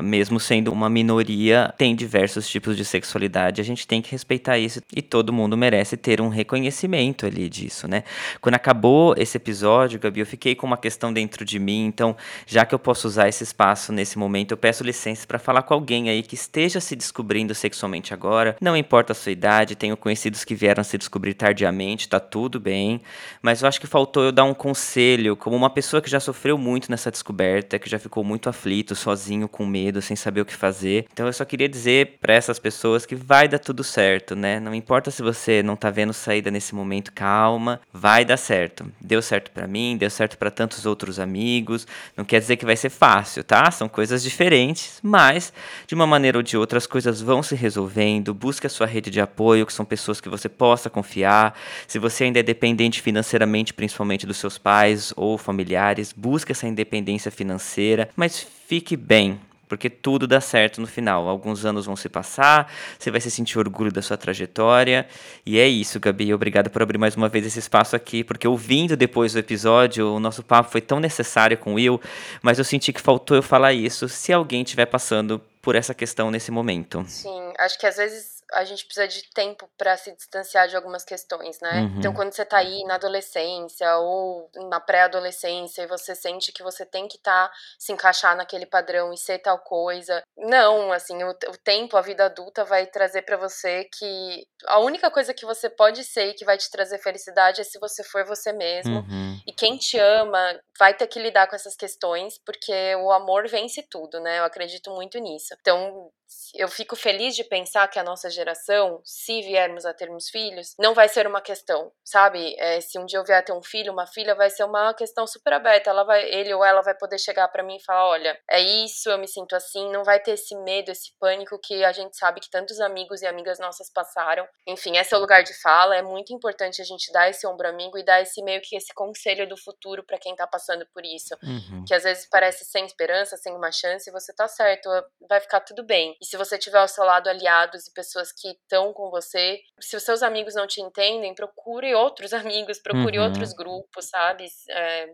Mesmo sendo uma minoria, tem diversos tipos de sexualidade, a gente tem que respeitar isso e todo mundo merece ter um reconhecimento ali disso, né? Quando acabou esse episódio, Gabi, eu fiquei com uma questão dentro de mim, então, já que eu posso usar esse espaço nesse momento, eu peço licença para falar com alguém aí que esteja se descobrindo sexualmente agora, não importa a sua idade, tenho conhecidos que vieram se descobrir tardiamente, tá tudo bem, mas eu acho que faltou faltou eu dar um conselho, como uma pessoa que já sofreu muito nessa descoberta, que já ficou muito aflito, sozinho, com medo, sem saber o que fazer. Então eu só queria dizer para essas pessoas que vai dar tudo certo, né? Não importa se você não tá vendo saída nesse momento, calma, vai dar certo. Deu certo para mim, deu certo para tantos outros amigos. Não quer dizer que vai ser fácil, tá? São coisas diferentes, mas de uma maneira ou de outra as coisas vão se resolvendo. Busque a sua rede de apoio, que são pessoas que você possa confiar. Se você ainda é dependente financeiramente, principalmente principalmente dos seus pais ou familiares, busque essa independência financeira, mas fique bem, porque tudo dá certo no final. Alguns anos vão se passar, você vai se sentir orgulho da sua trajetória. E é isso, Gabi. Obrigado por abrir mais uma vez esse espaço aqui, porque ouvindo depois do episódio, o nosso papo foi tão necessário com o Will, mas eu senti que faltou eu falar isso se alguém estiver passando por essa questão nesse momento. Sim, acho que às vezes a gente precisa de tempo para se distanciar de algumas questões, né? Uhum. Então, quando você tá aí na adolescência ou na pré-adolescência e você sente que você tem que estar tá, se encaixar naquele padrão e ser tal coisa, não, assim, o, o tempo, a vida adulta vai trazer para você que a única coisa que você pode ser e que vai te trazer felicidade é se você for você mesmo. Uhum. E quem te ama vai ter que lidar com essas questões, porque o amor vence tudo, né? Eu acredito muito nisso. Então, eu fico feliz de pensar que a nossa geração, se viermos a termos filhos, não vai ser uma questão, sabe? É, se um dia eu vier a ter um filho, uma filha, vai ser uma questão super aberta. Ela vai, ele ou ela vai poder chegar para mim e falar: olha, é isso, eu me sinto assim. Não vai ter esse medo, esse pânico que a gente sabe que tantos amigos e amigas nossas passaram. Enfim, esse é o lugar de fala. É muito importante a gente dar esse ombro amigo e dar esse meio que esse conselho do futuro para quem tá passando por isso. Uhum. Que às vezes parece sem esperança, sem uma chance, e você tá certo, vai ficar tudo bem. E se você tiver ao seu lado aliados e pessoas que estão com você, se os seus amigos não te entendem, procure outros amigos, procure uhum. outros grupos, sabe? É,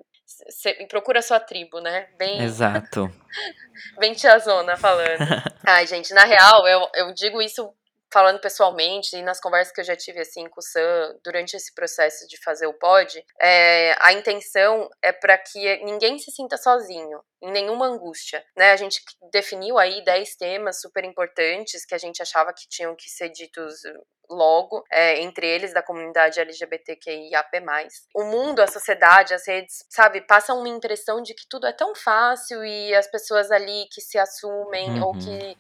procura a sua tribo, né? Bem. Exato. Bem tiazona falando. Ai, gente, na real, eu, eu digo isso falando pessoalmente e nas conversas que eu já tive assim com o Sam durante esse processo de fazer o pod, é, a intenção é para que ninguém se sinta sozinho, em nenhuma angústia, né? A gente definiu aí 10 temas super importantes que a gente achava que tinham que ser ditos logo, é, entre eles da comunidade LGBTQIAP+. O mundo, a sociedade, as redes, sabe, passam uma impressão de que tudo é tão fácil e as pessoas ali que se assumem uhum. ou que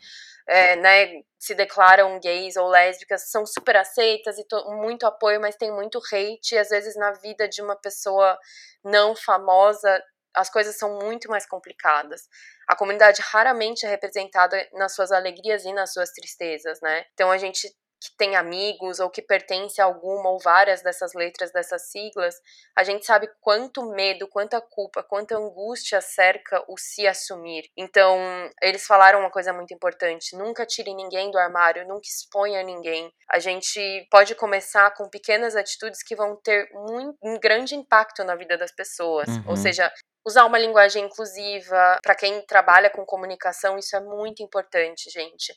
é, né, se declaram gays ou lésbicas são super aceitas e muito apoio, mas tem muito hate. E às vezes na vida de uma pessoa não famosa as coisas são muito mais complicadas. A comunidade raramente é representada nas suas alegrias e nas suas tristezas, né? Então a gente que tem amigos ou que pertence a alguma ou várias dessas letras dessas siglas, a gente sabe quanto medo, quanta culpa, quanta angústia cerca o se assumir. Então, eles falaram uma coisa muito importante: nunca tire ninguém do armário, nunca exponha ninguém. A gente pode começar com pequenas atitudes que vão ter muito, um grande impacto na vida das pessoas. Uhum. Ou seja, usar uma linguagem inclusiva. Para quem trabalha com comunicação, isso é muito importante, gente.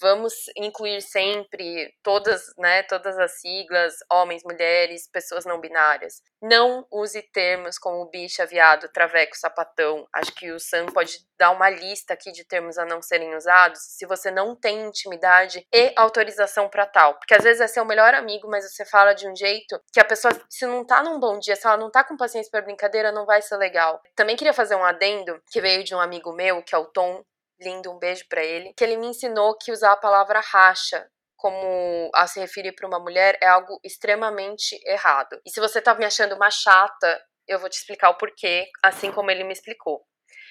Vamos incluir sempre todas, né, todas as siglas, homens, mulheres, pessoas não binárias. Não use termos como bicha, viado, traveco, sapatão. Acho que o Sam pode dar uma lista aqui de termos a não serem usados se você não tem intimidade e autorização para tal. Porque às vezes é seu melhor amigo, mas você fala de um jeito que a pessoa, se não tá num bom dia, se ela não tá com paciência para brincadeira, não vai ser legal. Também queria fazer um adendo que veio de um amigo meu, que é o Tom, lindo, um beijo para ele, que ele me ensinou que usar a palavra racha como a se referir para uma mulher é algo extremamente errado. E se você tá me achando uma chata, eu vou te explicar o porquê, assim como ele me explicou.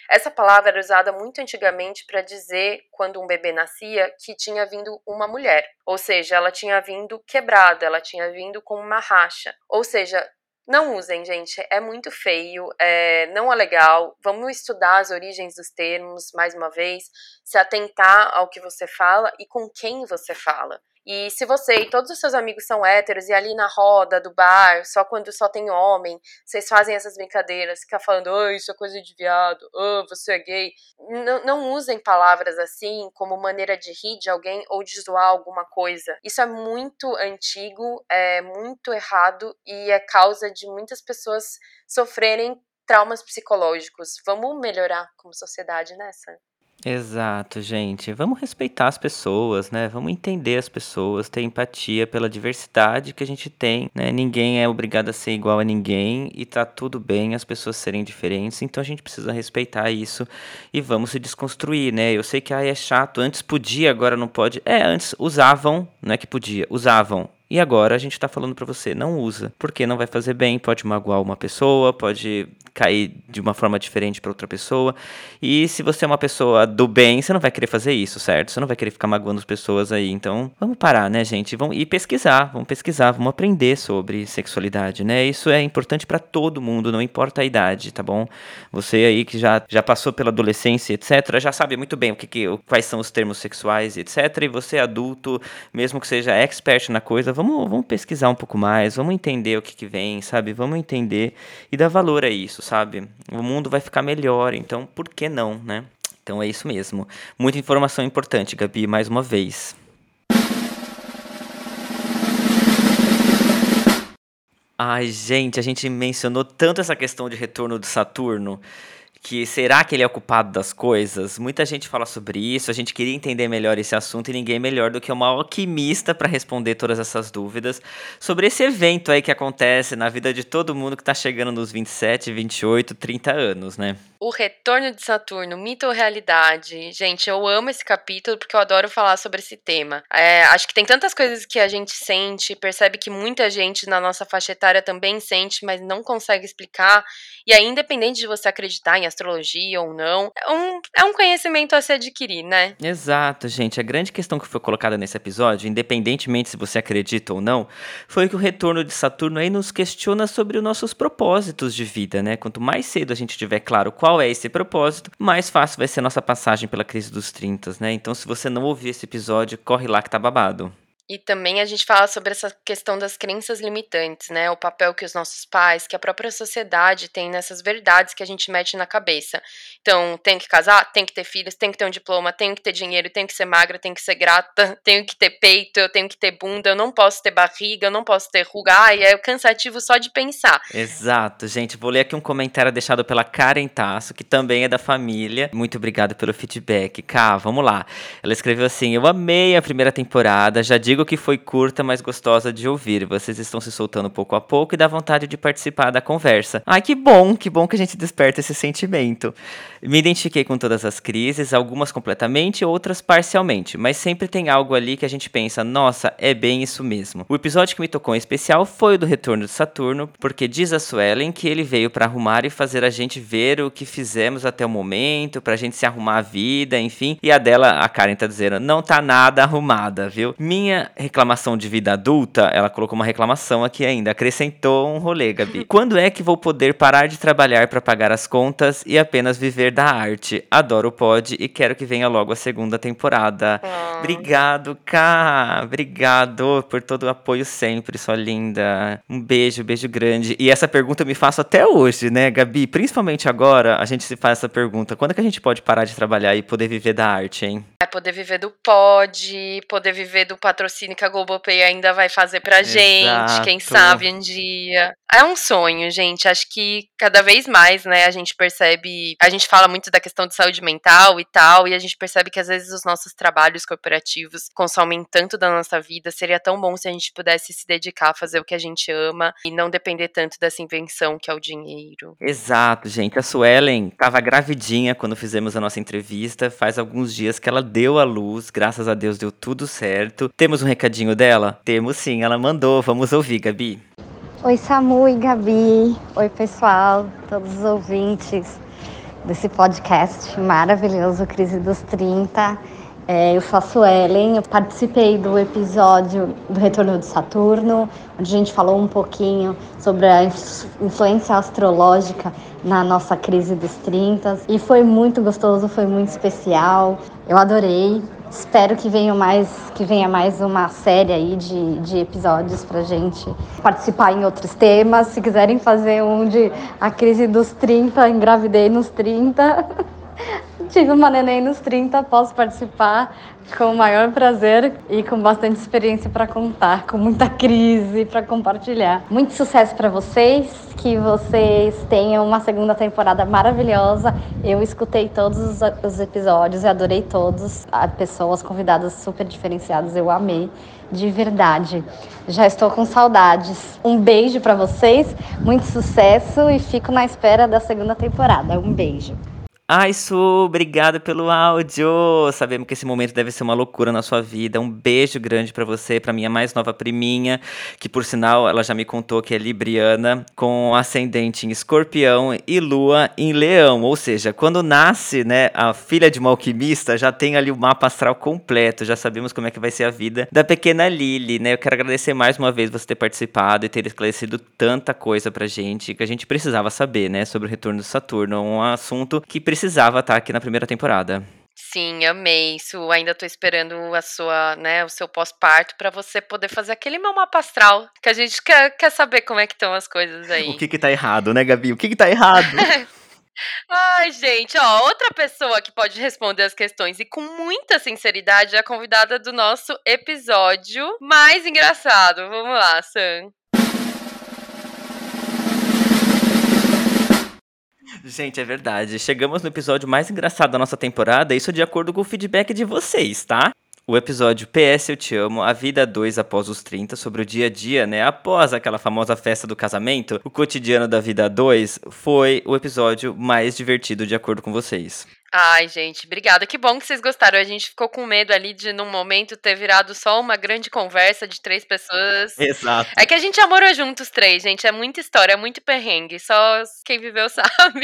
Essa palavra era usada muito antigamente para dizer, quando um bebê nascia, que tinha vindo uma mulher. Ou seja, ela tinha vindo quebrada, ela tinha vindo com uma racha. Ou seja, não usem, gente. É muito feio, é, não é legal. Vamos estudar as origens dos termos, mais uma vez, se atentar ao que você fala e com quem você fala. E se você e todos os seus amigos são héteros e ali na roda do bar, só quando só tem homem, vocês fazem essas brincadeiras, ficar falando, oh, isso é coisa de viado, oh, você é gay. N não usem palavras assim como maneira de rir de alguém ou de zoar alguma coisa. Isso é muito antigo, é muito errado e é causa de muitas pessoas sofrerem traumas psicológicos. Vamos melhorar como sociedade nessa? Exato, gente. Vamos respeitar as pessoas, né? Vamos entender as pessoas, ter empatia pela diversidade que a gente tem, né? Ninguém é obrigado a ser igual a ninguém e tá tudo bem as pessoas serem diferentes, então a gente precisa respeitar isso e vamos se desconstruir, né? Eu sei que ai, é chato, antes podia, agora não pode. É, antes usavam, não é que podia, usavam e agora a gente está falando para você, não usa, porque não vai fazer bem, pode magoar uma pessoa, pode cair de uma forma diferente para outra pessoa. E se você é uma pessoa do bem, você não vai querer fazer isso, certo? Você não vai querer ficar magoando as pessoas aí. Então, vamos parar, né, gente? Vamos e pesquisar, vamos pesquisar, vamos aprender sobre sexualidade, né? Isso é importante para todo mundo, não importa a idade, tá bom? Você aí que já, já passou pela adolescência, etc, já sabe muito bem o que, que quais são os termos sexuais, etc. E você adulto, mesmo que seja expert na coisa, vamos, vamos pesquisar um pouco mais, vamos entender o que, que vem, sabe? Vamos entender e dar valor a isso, sabe? O mundo vai ficar melhor, então por que não, né? Então é isso mesmo. Muita informação importante, Gabi, mais uma vez. Ai, gente, a gente mencionou tanto essa questão de retorno de Saturno que será que ele é o culpado das coisas? Muita gente fala sobre isso, a gente queria entender melhor esse assunto e ninguém melhor do que uma alquimista para responder todas essas dúvidas sobre esse evento aí que acontece na vida de todo mundo que está chegando nos 27, 28, 30 anos, né? O retorno de Saturno, mito ou realidade? Gente, eu amo esse capítulo porque eu adoro falar sobre esse tema. É, acho que tem tantas coisas que a gente sente, percebe que muita gente na nossa faixa etária também sente, mas não consegue explicar. E aí, independente de você acreditar em astrologia ou não, é um, é um conhecimento a se adquirir, né? Exato, gente. A grande questão que foi colocada nesse episódio, independentemente se você acredita ou não, foi que o retorno de Saturno aí nos questiona sobre os nossos propósitos de vida, né? Quanto mais cedo a gente tiver claro qual é esse propósito, mais fácil vai ser a nossa passagem pela crise dos 30, né? Então, se você não ouvir esse episódio, corre lá que tá babado. E também a gente fala sobre essa questão das crenças limitantes, né? O papel que os nossos pais, que a própria sociedade tem nessas verdades que a gente mete na cabeça. Então, tem que casar, tem que ter filhos, tem que ter um diploma, tem que ter dinheiro, tem que ser magra, tem que ser grata, tenho que ter peito, eu tenho que ter bunda, eu não posso ter barriga, eu não posso ter ruga. e é cansativo só de pensar. Exato, gente. Vou ler aqui um comentário deixado pela Karen Tasso, que também é da família. Muito obrigado pelo feedback. Cá, vamos lá. Ela escreveu assim: Eu amei a primeira temporada, já digo que foi curta, mas gostosa de ouvir. Vocês estão se soltando pouco a pouco e dá vontade de participar da conversa. Ai, que bom, que bom que a gente desperta esse sentimento. Me identifiquei com todas as crises, algumas completamente, outras parcialmente, mas sempre tem algo ali que a gente pensa, nossa, é bem isso mesmo. O episódio que me tocou em especial foi o do retorno de Saturno, porque diz a Suelen que ele veio para arrumar e fazer a gente ver o que fizemos até o momento, pra gente se arrumar a vida, enfim. E a dela, a Karen tá dizendo, não tá nada arrumada, viu? Minha reclamação de vida adulta, ela colocou uma reclamação aqui ainda, acrescentou um rolê, Gabi. Quando é que vou poder parar de trabalhar para pagar as contas e apenas viver da arte? Adoro o pod e quero que venha logo a segunda temporada. Ah. Obrigado, Ká. Obrigado por todo o apoio sempre, sua linda. Um beijo, beijo grande. E essa pergunta eu me faço até hoje, né, Gabi? Principalmente agora, a gente se faz essa pergunta. Quando é que a gente pode parar de trabalhar e poder viver da arte, hein? Vai poder viver do pod, poder viver do patrocínio que a Globopay ainda vai fazer pra gente, quem Exato. sabe um dia. É um sonho, gente. Acho que cada vez mais, né, a gente percebe. A gente fala muito da questão de saúde mental e tal, e a gente percebe que às vezes os nossos trabalhos corporativos consomem tanto da nossa vida. Seria tão bom se a gente pudesse se dedicar a fazer o que a gente ama e não depender tanto dessa invenção que é o dinheiro. Exato, gente. A Suelen tava gravidinha quando fizemos a nossa entrevista. Faz alguns dias que ela deu a luz. Graças a Deus deu tudo certo. Temos um recadinho dela? Temos sim, ela mandou. Vamos ouvir, Gabi. Oi, Samu e Gabi. Oi, pessoal, todos os ouvintes desse podcast maravilhoso, Crise dos 30. É, eu a Suelen, eu participei do episódio do Retorno de Saturno, onde a gente falou um pouquinho sobre a influ- influência astrológica na nossa crise dos 30 e foi muito gostoso, foi muito especial. Eu adorei. Espero que venha mais, que venha mais uma série aí de, de episódios pra gente participar em outros temas. Se quiserem fazer um de a crise dos 30, engravidei nos 30. Tive uma neném nos 30, posso participar com o maior prazer e com bastante experiência para contar, com muita crise para compartilhar. Muito sucesso para vocês, que vocês tenham uma segunda temporada maravilhosa. Eu escutei todos os, os episódios e adorei todos. Há pessoas convidadas super diferenciadas, eu amei. De verdade. Já estou com saudades. Um beijo para vocês, muito sucesso e fico na espera da segunda temporada. Um beijo. Ai, Su, obrigado pelo áudio. Sabemos que esse momento deve ser uma loucura na sua vida. Um beijo grande pra você, pra minha mais nova priminha, que por sinal ela já me contou que é libriana, com ascendente em escorpião e lua em leão. Ou seja, quando nasce, né, a filha de uma alquimista, já tem ali o mapa astral completo, já sabemos como é que vai ser a vida da pequena Lily, né? Eu quero agradecer mais uma vez você ter participado e ter esclarecido tanta coisa pra gente que a gente precisava saber, né, sobre o retorno do Saturno, um assunto que precisava estar aqui na primeira temporada. Sim, amei isso. Ainda tô esperando a sua, né, o seu pós-parto pra você poder fazer aquele meu mapa astral, que a gente quer, quer saber como é que estão as coisas aí. O que que tá errado, né, Gabi? O que que tá errado? Ai, gente, ó, outra pessoa que pode responder as questões e com muita sinceridade é a convidada do nosso episódio mais engraçado. Vamos lá, Sam. Gente, é verdade. Chegamos no episódio mais engraçado da nossa temporada, isso de acordo com o feedback de vocês, tá? O episódio PS Eu Te Amo, a vida 2 após os 30, sobre o dia a dia, né? Após aquela famosa festa do casamento, o cotidiano da vida 2 foi o episódio mais divertido de acordo com vocês. Ai, gente, obrigada. Que bom que vocês gostaram. A gente ficou com medo ali de, num momento, ter virado só uma grande conversa de três pessoas. Exato. É que a gente já morou juntos os três, gente. É muita história, é muito perrengue. Só quem viveu sabe.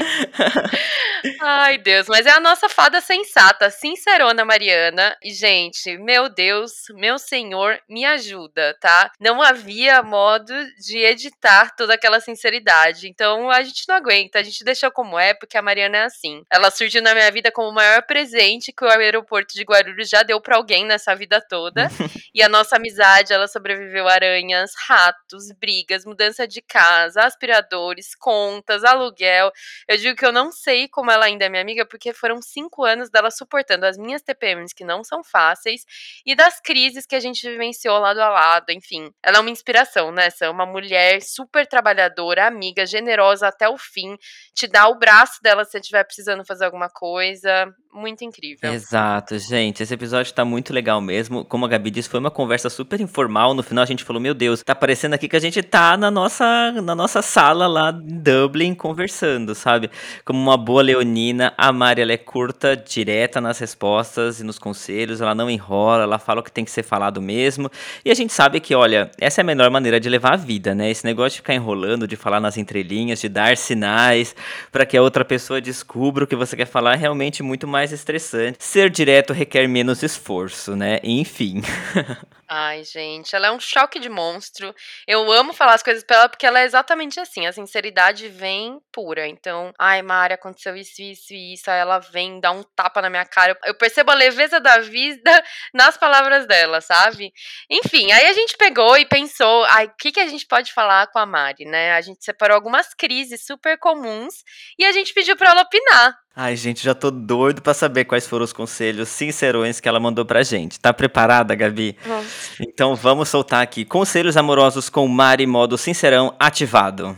Ai, Deus. Mas é a nossa fada sensata, sincerona Mariana. E, gente, meu Deus, meu senhor, me ajuda, tá? Não havia modo de editar toda aquela sinceridade. Então, a gente não aguenta. A gente deixou como é, porque a Mariana é assim. Ela surgiu na minha vida como o maior presente que o aeroporto de Guarulhos já deu pra alguém nessa vida toda. e a nossa amizade, ela sobreviveu a aranhas, ratos, brigas, mudança de casa, aspiradores, contas, aluguel. Eu digo que eu não sei como ela ainda é minha amiga, porque foram cinco anos dela suportando as minhas TPMs, que não são fáceis, e das crises que a gente vivenciou lado a lado, enfim. Ela é uma inspiração, né? Essa é uma mulher super trabalhadora, amiga, generosa até o fim, te dá o braço dela se você estiver precisando fazer alguma coisa. coisa Muito incrível. Exato, gente. Esse episódio tá muito legal mesmo. Como a Gabi disse, foi uma conversa super informal. No final a gente falou: Meu Deus, tá parecendo aqui que a gente tá na nossa, na nossa sala lá em Dublin conversando, sabe? Como uma boa leonina, a Mari ela é curta, direta nas respostas e nos conselhos. Ela não enrola, ela fala o que tem que ser falado mesmo. E a gente sabe que, olha, essa é a melhor maneira de levar a vida, né? Esse negócio de ficar enrolando, de falar nas entrelinhas, de dar sinais para que a outra pessoa descubra o que você quer falar é realmente muito mais estressante. Ser direto requer menos esforço, né? Enfim. Ai, gente, ela é um choque de monstro. Eu amo falar as coisas pra ela porque ela é exatamente assim. A sinceridade vem pura. Então, ai, Mari, aconteceu isso, isso e isso. Aí ela vem, dá um tapa na minha cara. Eu percebo a leveza da vida nas palavras dela, sabe? Enfim, aí a gente pegou e pensou, ai, o que, que a gente pode falar com a Mari, né? A gente separou algumas crises super comuns e a gente pediu pra ela opinar. Ai, gente, já tô doido pra saber quais foram os conselhos sincerões que ela mandou pra gente. Tá preparada, Gabi? Vamos. Então vamos soltar aqui. Conselhos amorosos com Mari modo sincerão ativado.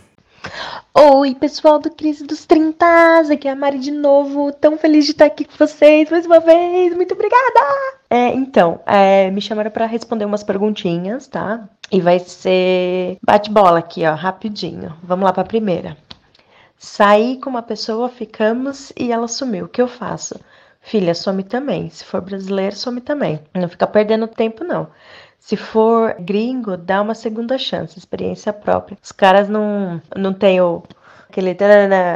Oi, pessoal do Crise dos 30, aqui é a Mari de novo, tão feliz de estar aqui com vocês mais uma vez, muito obrigada! É, então, é, me chamaram para responder umas perguntinhas, tá? E vai ser bate-bola aqui, ó, rapidinho. Vamos lá para a primeira. Saí com uma pessoa, ficamos e ela sumiu. O que eu faço? Filha, some também. Se for brasileiro, some também. Não fica perdendo tempo, não. Se for gringo, dá uma segunda chance, experiência própria. Os caras não, não tem o, aquele,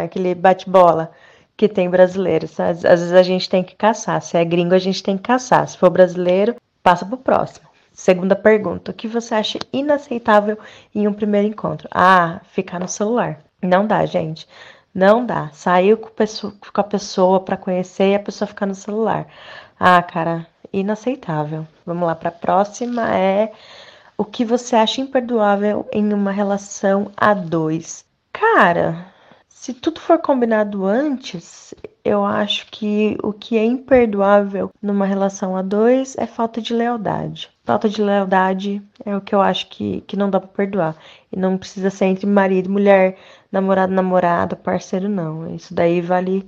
aquele bate-bola que tem brasileiro. Às, às vezes a gente tem que caçar. Se é gringo, a gente tem que caçar. Se for brasileiro, passa pro próximo. Segunda pergunta: o que você acha inaceitável em um primeiro encontro? Ah, ficar no celular. Não dá, gente. Não dá. Saiu com, a pessoa para conhecer e a pessoa ficar no celular. Ah, cara, inaceitável. Vamos lá para a próxima é o que você acha imperdoável em uma relação a dois? Cara, se tudo for combinado antes, eu acho que o que é imperdoável numa relação a dois é falta de lealdade. Falta de lealdade é o que eu acho que, que não dá para perdoar. E não precisa ser entre marido e mulher, namorado, namorada, parceiro, não. Isso daí vale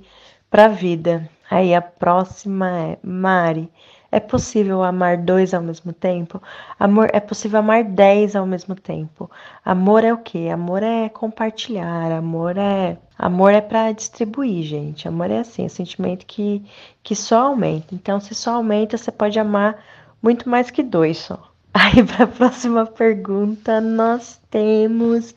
pra vida. Aí a próxima é Mari. É possível amar dois ao mesmo tempo? Amor, é possível amar dez ao mesmo tempo. Amor é o quê? Amor é compartilhar, amor é amor é para distribuir, gente. Amor é assim, é um sentimento que que só aumenta. Então, se só aumenta, você pode amar muito mais que dois só. Aí, para a próxima pergunta, nós temos.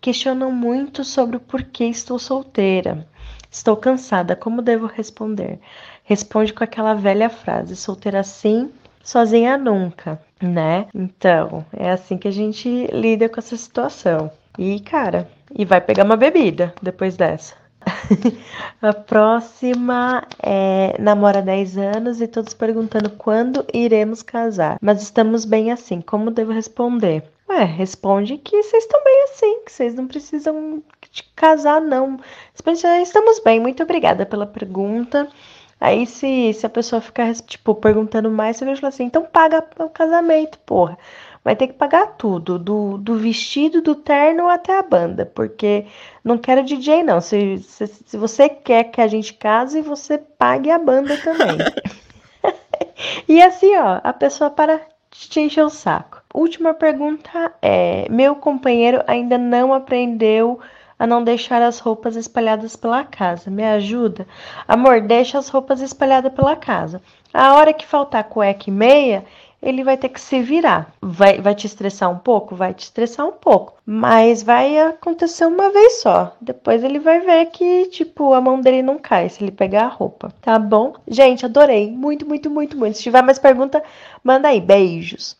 Questionam muito sobre o porquê estou solteira. Estou cansada, como devo responder? Responde com aquela velha frase: solteira sim, sozinha nunca, né? Então, é assim que a gente lida com essa situação. E, cara, e vai pegar uma bebida depois dessa. a próxima é namora 10 anos e todos perguntando quando iremos casar. Mas estamos bem assim, como devo responder? Ué, responde que vocês estão bem assim, que vocês não precisam de casar, não. Estamos bem, muito obrigada pela pergunta. Aí, se, se a pessoa ficar, tipo, perguntando mais, você vai falar assim, então paga o casamento, porra vai ter que pagar tudo, do, do vestido, do terno até a banda, porque não quero DJ não. Se, se, se você quer que a gente case, você pague a banda também. e assim, ó, a pessoa para te encher o saco. Última pergunta é: meu companheiro ainda não aprendeu a não deixar as roupas espalhadas pela casa. Me ajuda? Amor, deixa as roupas espalhadas pela casa. A hora que faltar cueca e meia, ele vai ter que se virar. Vai, vai te estressar um pouco? Vai te estressar um pouco. Mas vai acontecer uma vez só. Depois ele vai ver que, tipo, a mão dele não cai se ele pegar a roupa. Tá bom? Gente, adorei. Muito, muito, muito, muito. Se tiver mais pergunta, manda aí. Beijos.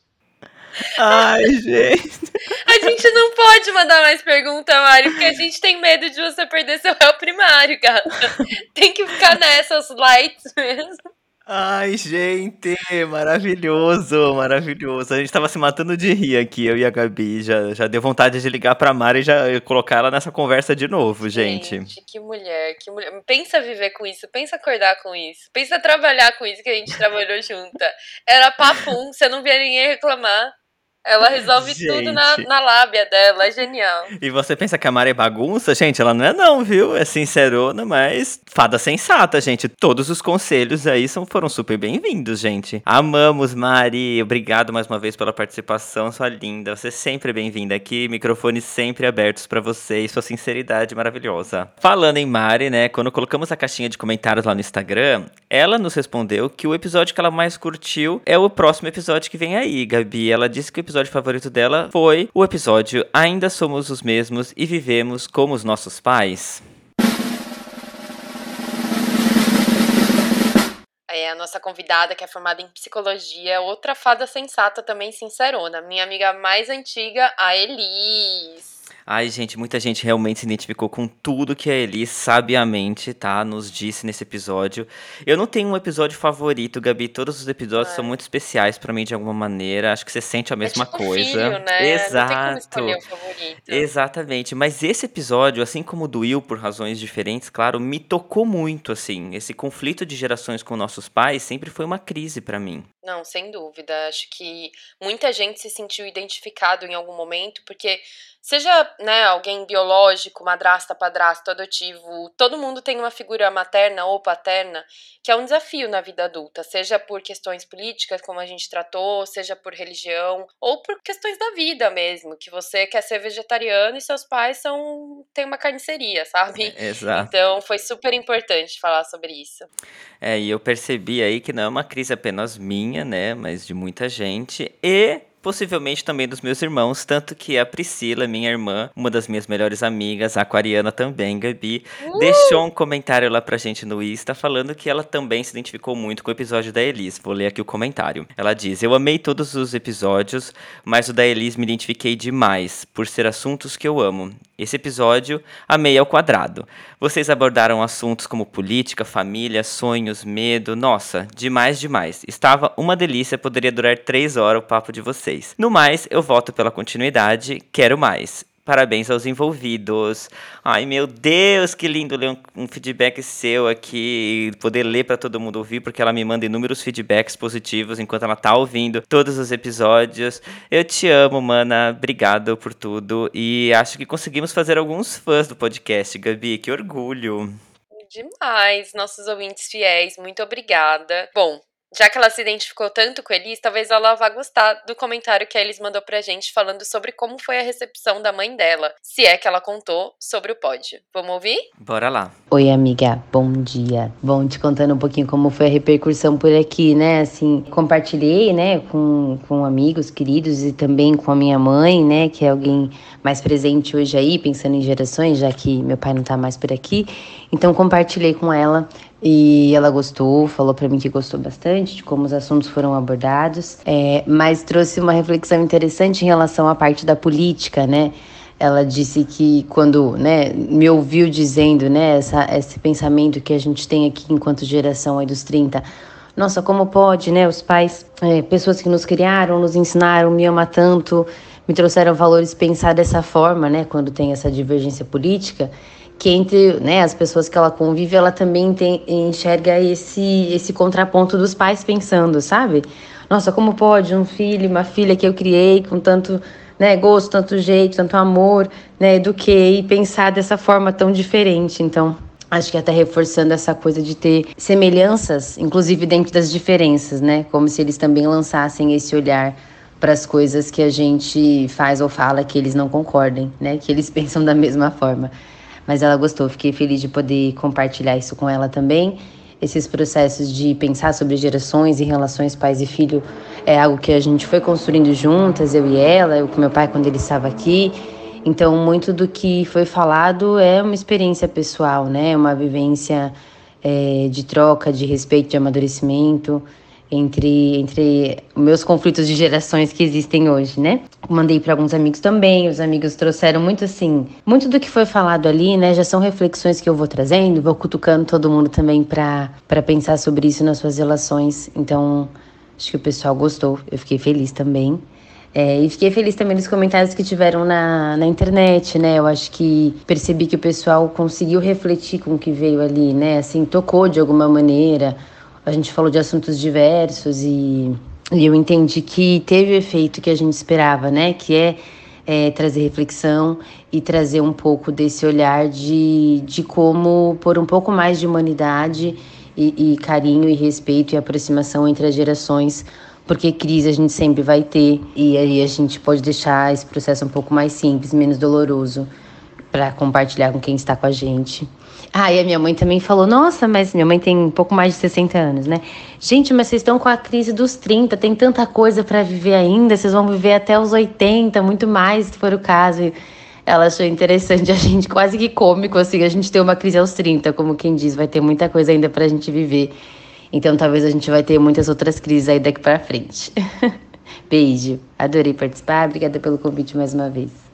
Ai, gente. A gente não pode mandar mais pergunta, Mari, porque a gente tem medo de você perder seu réu primário, gata. Tem que ficar nessas lights mesmo. Ai, gente, maravilhoso, maravilhoso. A gente tava se matando de rir aqui, eu e a Gabi. Já, já deu vontade de ligar pra Mari e já colocar ela nessa conversa de novo, gente. Gente, que mulher, que mulher. Pensa viver com isso, pensa acordar com isso, pensa trabalhar com isso que a gente trabalhou junta. Era papum, você não via ninguém reclamar. Ela resolve Gente. tudo na, na lábia dela, é genial. E você pensa que a Mari é bagunça? Gente, ela não é não, viu? É sincerona, mas fada sensata, gente. Todos os conselhos aí são, foram super bem-vindos, gente. Amamos, Mari. Obrigado mais uma vez pela participação, sua linda. Você é sempre bem-vinda aqui. Microfones sempre abertos pra você e sua sinceridade maravilhosa. Falando em Mari, né? Quando colocamos a caixinha de comentários lá no Instagram, ela nos respondeu que o episódio que ela mais curtiu é o próximo episódio que vem aí, Gabi. Ela disse que o episódio favorito dela foi o episódio Ainda Somos os Mesmos e Vivemos como os Nossos Pais. é, a nossa convidada, que é formada em psicologia, outra fada sensata também, sincerona. Minha amiga mais antiga, a Elis. Ai, gente, muita gente realmente se identificou com tudo que a Eli sabiamente, tá, nos disse nesse episódio. Eu não tenho um episódio favorito, Gabi. Todos os episódios são muito especiais pra mim de alguma maneira. Acho que você sente a mesma é tipo coisa. Filho, né? Exato. Exatamente. Mas esse episódio, assim como o do Will, por razões diferentes, claro, me tocou muito, assim. Esse conflito de gerações com nossos pais sempre foi uma crise pra mim. Não, sem dúvida. Acho que muita gente se sentiu identificado em algum momento, porque seja né, alguém biológico, madrasta, padrasto, adotivo, todo mundo tem uma figura materna ou paterna que é um desafio na vida adulta, seja por questões políticas, como a gente tratou, seja por religião, ou por questões da vida mesmo, que você quer ser vegetariano e seus pais são têm uma carniceria, sabe? É, exato. Então foi super importante falar sobre isso. É, e eu percebi aí que não é uma crise apenas minha, né, mas de muita gente. E possivelmente também dos meus irmãos, tanto que a Priscila, minha irmã, uma das minhas melhores amigas, a aquariana também, Gabi, uh! deixou um comentário lá pra gente no Insta falando que ela também se identificou muito com o episódio da Elis. Vou ler aqui o comentário. Ela diz: Eu amei todos os episódios, mas o da Elis me identifiquei demais, por ser assuntos que eu amo. Esse episódio, amei ao quadrado. Vocês abordaram assuntos como política, família, sonhos, medo. Nossa, demais, demais. Estava uma delícia, poderia durar três horas o papo de vocês. No mais, eu voto pela continuidade, quero mais. Parabéns aos envolvidos. Ai, meu Deus, que lindo ler um, feedback seu aqui poder ler para todo mundo ouvir, porque ela me manda inúmeros feedbacks positivos enquanto ela tá ouvindo todos os episódios. Eu te amo, mana. Obrigado por tudo. E acho que conseguimos fazer alguns fãs do podcast, Gabi. Que orgulho. Demais, nossos ouvintes fiéis. Muito obrigada. Bom, já que ela se identificou tanto com a Elis, talvez ela vá gostar do comentário que a Elis mandou pra gente falando sobre como foi a recepção da mãe dela, se é que ela contou sobre o pod. Vamos ouvir? Bora lá. Oi, amiga, bom dia. Bom, te contando um pouquinho como foi a repercussão por aqui, né? Assim, compartilhei, né, com, com amigos queridos e também com a minha mãe, né, que é alguém mais presente hoje aí, pensando em gerações, já que meu pai não tá mais por aqui. Então, compartilhei com ela e ela gostou, falou para mim que gostou bastante de como os assuntos foram abordados, é, mas trouxe uma reflexão interessante em relação à parte da política, né? Ela disse que quando né, me ouviu dizendo né, essa, esse pensamento que a gente tem aqui enquanto geração aí dos 30, nossa, como pode, né? Os pais, é, pessoas que nos criaram, nos ensinaram, me amam tanto, me trouxeram valores pensar dessa forma, né? Quando tem essa divergência política que entre né, as pessoas que ela convive, ela também tem, enxerga esse, esse contraponto dos pais pensando, sabe? Nossa, como pode um filho, uma filha que eu criei com tanto né, gosto, tanto jeito, tanto amor, né, eduquei, pensar dessa forma tão diferente. Então, acho que até reforçando essa coisa de ter semelhanças, inclusive dentro das diferenças, né? Como se eles também lançassem esse olhar para as coisas que a gente faz ou fala que eles não concordem, né? Que eles pensam da mesma forma mas ela gostou. Fiquei feliz de poder compartilhar isso com ela também. Esses processos de pensar sobre gerações e relações pais e filho é algo que a gente foi construindo juntas, eu e ela, eu com meu pai quando ele estava aqui. Então, muito do que foi falado é uma experiência pessoal, né? Uma vivência é, de troca, de respeito, de amadurecimento entre, entre meus conflitos de gerações que existem hoje, né? Mandei para alguns amigos também, os amigos trouxeram muito assim, muito do que foi falado ali, né? Já são reflexões que eu vou trazendo, vou cutucando todo mundo também para pensar sobre isso nas suas relações. Então, acho que o pessoal gostou, eu fiquei feliz também. É, e fiquei feliz também nos comentários que tiveram na, na internet, né? Eu acho que percebi que o pessoal conseguiu refletir com o que veio ali, né? Assim, tocou de alguma maneira a gente falou de assuntos diversos e, e eu entendi que teve o efeito que a gente esperava, né? Que é, é trazer reflexão e trazer um pouco desse olhar de, de como pôr um pouco mais de humanidade e, e carinho e respeito e aproximação entre as gerações porque crise a gente sempre vai ter e aí a gente pode deixar esse processo um pouco mais simples, menos doloroso para compartilhar com quem está com a gente. Ah, e a minha mãe também falou: Nossa, mas minha mãe tem um pouco mais de 60 anos, né? Gente, mas vocês estão com a crise dos 30, tem tanta coisa para viver ainda, vocês vão viver até os 80, muito mais, se for o caso. E ela achou interessante, a gente quase que cômico, assim, a gente ter uma crise aos 30, como quem diz, vai ter muita coisa ainda pra gente viver. Então talvez a gente vai ter muitas outras crises aí daqui para frente. Beijo. Adorei participar. Obrigada pelo convite mais uma vez.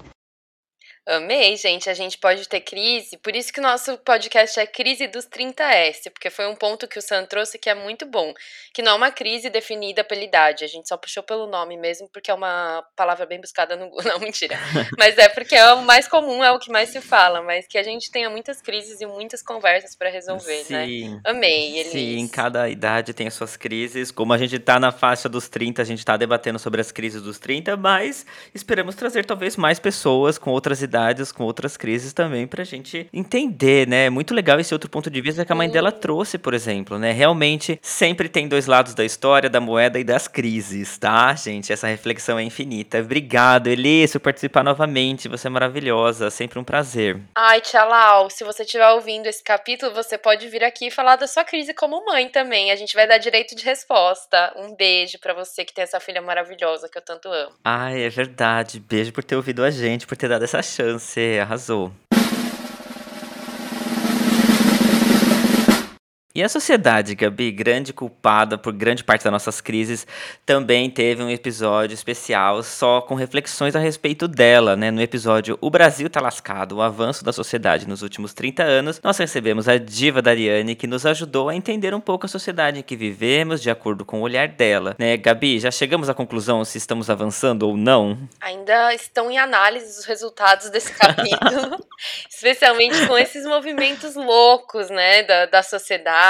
Amei, gente. A gente pode ter crise. Por isso que o nosso podcast é Crise dos 30S, porque foi um ponto que o Sam trouxe que é muito bom. Que não é uma crise definida pela idade. A gente só puxou pelo nome mesmo, porque é uma palavra bem buscada no Google. Não, mentira. Mas é porque é o mais comum, é o que mais se fala. Mas que a gente tenha muitas crises e muitas conversas para resolver, né? Sim. né? Amei, Elis. Sim, cada idade tem as suas crises. Como a gente tá na faixa dos 30, a gente tá debatendo sobre as crises dos 30, mas esperamos trazer talvez mais pessoas com outras idades com outras crises também pra gente entender, né? É muito legal esse outro ponto de vista que a mãe dela trouxe, por exemplo, né? Realmente sempre tem dois lados da história, da moeda e das crises, tá, gente? Essa reflexão é infinita. Obrigado, Elis, por participar novamente. Você é maravilhosa, sempre um prazer. Ai, Tchalau, se você estiver ouvindo esse capítulo, você pode vir aqui e falar da sua crise como mãe também. A gente vai dar direito de resposta. Um beijo para você que tem essa filha maravilhosa que eu tanto amo. Ai, é verdade. Beijo por ter ouvido a gente, por ter dado essa chance chance, arrasou. E a sociedade, Gabi, grande culpada por grande parte das nossas crises, também teve um episódio especial só com reflexões a respeito dela, né? No episódio O Brasil tá lascado, o avanço da sociedade nos últimos 30 anos, nós recebemos a diva Dariane, que nos ajudou a entender um pouco a sociedade em que vivemos, de acordo com o olhar dela, né? Gabi, já chegamos à conclusão se estamos avançando ou não? Ainda estão em análise os resultados desse capítulo, especialmente com esses movimentos loucos, né, da, da sociedade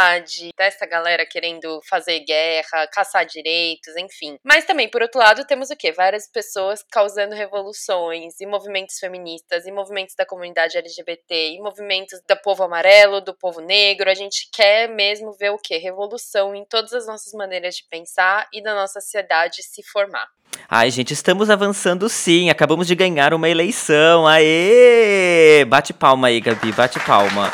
dessa galera querendo fazer guerra, caçar direitos, enfim. Mas também, por outro lado, temos o quê? Várias pessoas causando revoluções, e movimentos feministas, e movimentos da comunidade LGBT, e movimentos do povo amarelo, do povo negro. A gente quer mesmo ver o quê? Revolução em todas as nossas maneiras de pensar e da nossa sociedade se formar. Ai, gente, estamos avançando sim. Acabamos de ganhar uma eleição. Aê! Bate palma aí, Gabi, bate palma.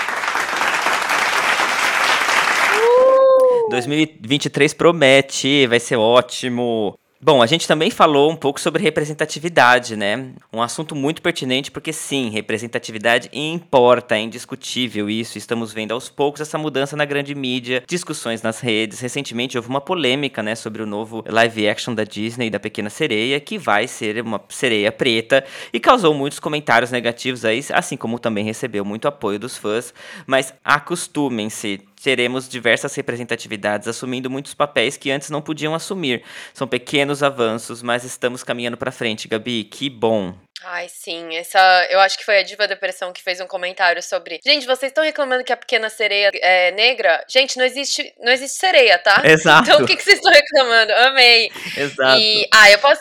2023 promete, vai ser ótimo. Bom, a gente também falou um pouco sobre representatividade, né? Um assunto muito pertinente porque sim, representatividade importa, é indiscutível isso. Estamos vendo aos poucos essa mudança na grande mídia, discussões nas redes. Recentemente houve uma polêmica, né, sobre o novo live action da Disney da Pequena Sereia, que vai ser uma sereia preta e causou muitos comentários negativos aí, assim como também recebeu muito apoio dos fãs. Mas acostumem-se, teremos diversas representatividades assumindo muitos papéis que antes não podiam assumir. São pequenos avanços, mas estamos caminhando para frente, Gabi. Que bom. Ai, sim. Essa, eu acho que foi a Diva Depressão que fez um comentário sobre. Gente, vocês estão reclamando que a pequena sereia é negra? Gente, não existe, não existe sereia, tá? Exato. Então o que, que vocês estão reclamando? Amei. Exato. E, ah, eu posso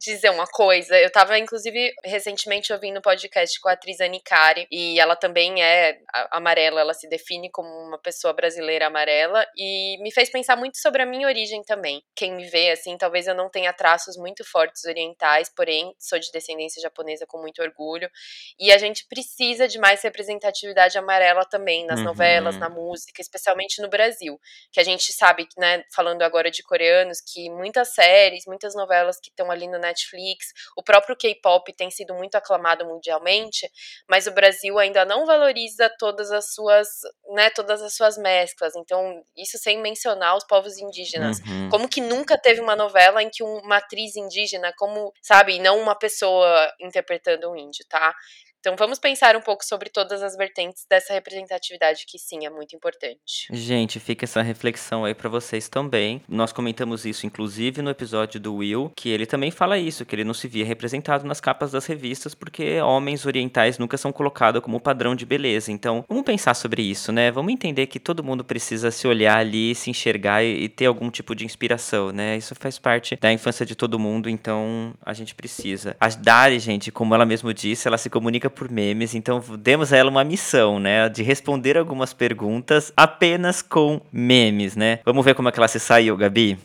dizer uma coisa. Eu tava, inclusive, recentemente ouvindo um podcast com a atriz Anicari, e ela também é amarela, ela se define como uma pessoa brasileira amarela, e me fez pensar muito sobre a minha origem também. Quem me vê, assim, talvez eu não tenha traços muito fortes orientais, porém, sou de descendência japonesa com muito orgulho, e a gente precisa de mais representatividade amarela também nas uhum. novelas, na música, especialmente no Brasil, que a gente sabe, né, falando agora de coreanos, que muitas séries, muitas novelas que estão ali no Netflix, o próprio K-pop tem sido muito aclamado mundialmente, mas o Brasil ainda não valoriza todas as suas, né, todas as suas mesclas. Então, isso sem mencionar os povos indígenas. Uhum. Como que nunca teve uma novela em que uma atriz indígena, como, sabe, não uma pessoa interpretando um índio, tá? Então vamos pensar um pouco sobre todas as vertentes dessa representatividade que sim é muito importante. Gente, fica essa reflexão aí para vocês também. Nós comentamos isso inclusive no episódio do Will, que ele também fala isso, que ele não se via representado nas capas das revistas porque homens orientais nunca são colocados como padrão de beleza. Então, vamos pensar sobre isso, né? Vamos entender que todo mundo precisa se olhar ali, se enxergar e, e ter algum tipo de inspiração, né? Isso faz parte da infância de todo mundo, então a gente precisa. A Dari, gente, como ela mesmo disse, ela se comunica por memes, então demos a ela uma missão, né, de responder algumas perguntas apenas com memes, né? Vamos ver como é que ela se saiu, Gabi?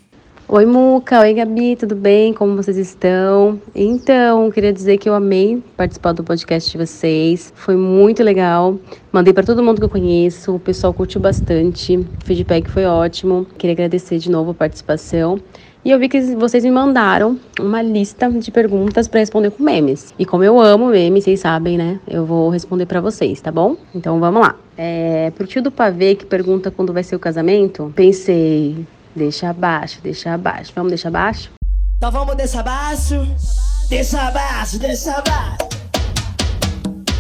Oi, Muca. Oi, Gabi. Tudo bem? Como vocês estão? Então, queria dizer que eu amei participar do podcast de vocês. Foi muito legal. Mandei para todo mundo que eu conheço. O pessoal curtiu bastante. O feedback foi ótimo. Queria agradecer de novo a participação. E eu vi que vocês me mandaram uma lista de perguntas para responder com memes. E como eu amo memes, vocês sabem, né? Eu vou responder para vocês, tá bom? Então vamos lá. É, pro tio do pavê que pergunta quando vai ser o casamento, pensei, deixa abaixo, deixa abaixo. Vamos deixar abaixo? Então vamos deixar abaixo, deixa abaixo, deixa abaixo.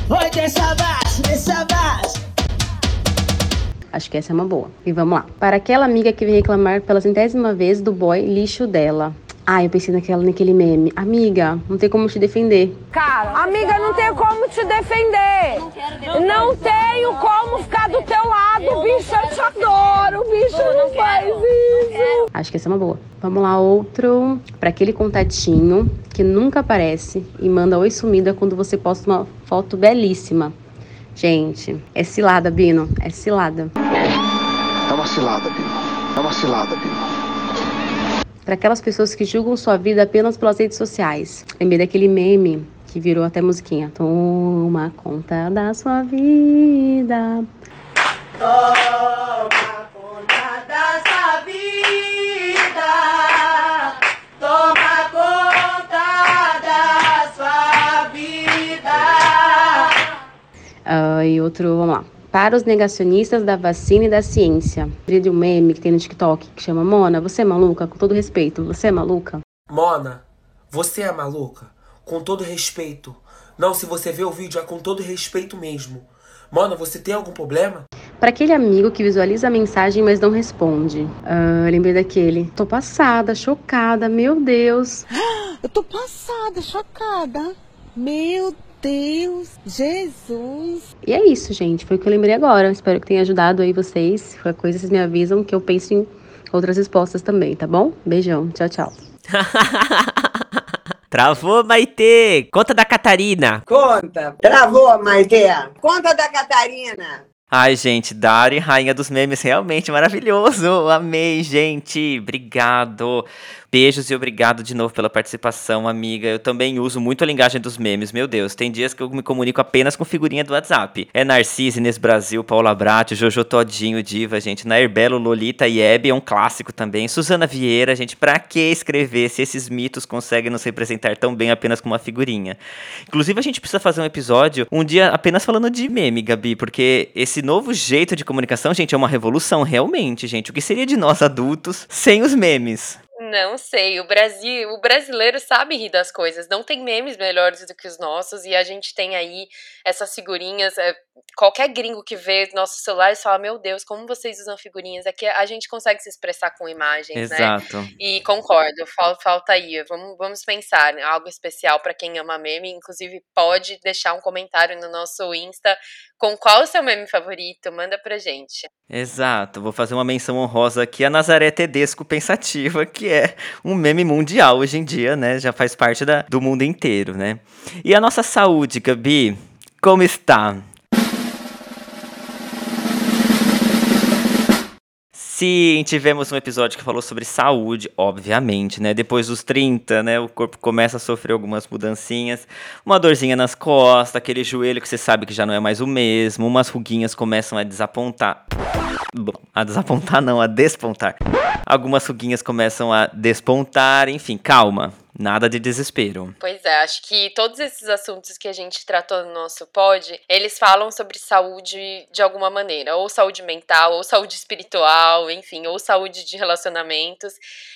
Oi, deixa abaixo, deixa abaixo. Acho que essa é uma boa. E vamos lá. Para aquela amiga que veio reclamar pela centésima vez do boy lixo dela. Ah, eu pensei naquela, naquele meme. Amiga, não tem como te defender. Cara, amiga, não tenho como te defender. Não tenho como ficar do teu lado, bicho, eu te adoro, bicho, não faz isso. Acho que essa é uma boa. Vamos lá, outro. Para aquele contatinho que nunca aparece e manda oi sumida quando você posta uma foto belíssima. Gente, é cilada, Bino. É cilada. É uma cilada, Bino. É uma cilada, Bino. Para aquelas pessoas que julgam sua vida apenas pelas redes sociais. Lembrei daquele meme que virou até musiquinha. Toma conta da sua vida. Toma Ah, e outro, vamos lá. Para os negacionistas da vacina e da ciência. Lembrei de um meme que tem no TikTok que chama Mona, você é maluca? Com todo respeito, você é maluca? Mona, você é maluca? Com todo respeito. Não, se você vê o vídeo é com todo respeito mesmo. Mona, você tem algum problema? Para aquele amigo que visualiza a mensagem, mas não responde. Ah, lembrei daquele. Tô passada, chocada, meu Deus. Eu tô passada, chocada. Meu Deus, Jesus. E é isso, gente. Foi o que eu lembrei agora. Espero que tenha ajudado aí vocês. Se qualquer coisa, vocês me avisam que eu penso em outras respostas também, tá bom? Beijão. Tchau, tchau. Travou, Maitê! Conta da Catarina! Conta. Travou, Maite. Conta da Catarina. Ai, gente, Dari, rainha dos memes, realmente maravilhoso. Amei, gente. Obrigado. Beijos e obrigado de novo pela participação, amiga. Eu também uso muito a linguagem dos memes, meu Deus. Tem dias que eu me comunico apenas com figurinha do WhatsApp. É Narcisa, Inês Brasil, Paula Brat, Jojo Todinho, Diva, gente. Nair Belo, Lolita e Hebe é um clássico também. Suzana Vieira, gente. Pra que escrever se esses mitos conseguem nos representar tão bem apenas com uma figurinha? Inclusive, a gente precisa fazer um episódio um dia apenas falando de meme, Gabi, porque esse novo jeito de comunicação, gente, é uma revolução, realmente, gente. O que seria de nós adultos sem os memes? Não sei, o Brasil, o brasileiro sabe rir das coisas. Não tem memes melhores do que os nossos e a gente tem aí essas figurinhas. é, qualquer gringo que vê nossos celulares fala: Meu Deus, como vocês usam figurinhas? É que a gente consegue se expressar com imagens, né? Exato. E concordo, fal- falta aí. Vamos, vamos pensar em algo especial para quem ama meme. Inclusive, pode deixar um comentário no nosso Insta com qual o seu meme favorito. Manda pra gente. Exato, vou fazer uma menção honrosa aqui a Nazaré Tedesco Pensativa, que é um meme mundial hoje em dia, né? Já faz parte da, do mundo inteiro, né? E a nossa saúde, Gabi, como está? Sim, tivemos um episódio que falou sobre saúde, obviamente, né? Depois dos 30, né? O corpo começa a sofrer algumas mudancinhas. Uma dorzinha nas costas, aquele joelho que você sabe que já não é mais o mesmo. Umas ruguinhas começam a desapontar. Bom, a desapontar não, a despontar. Algumas ruguinhas começam a despontar. Enfim, calma. Nada de desespero. Pois é, acho que todos esses assuntos que a gente tratou no nosso pod, eles falam sobre saúde de alguma maneira, ou saúde mental, ou saúde espiritual, enfim, ou saúde de relacionamentos.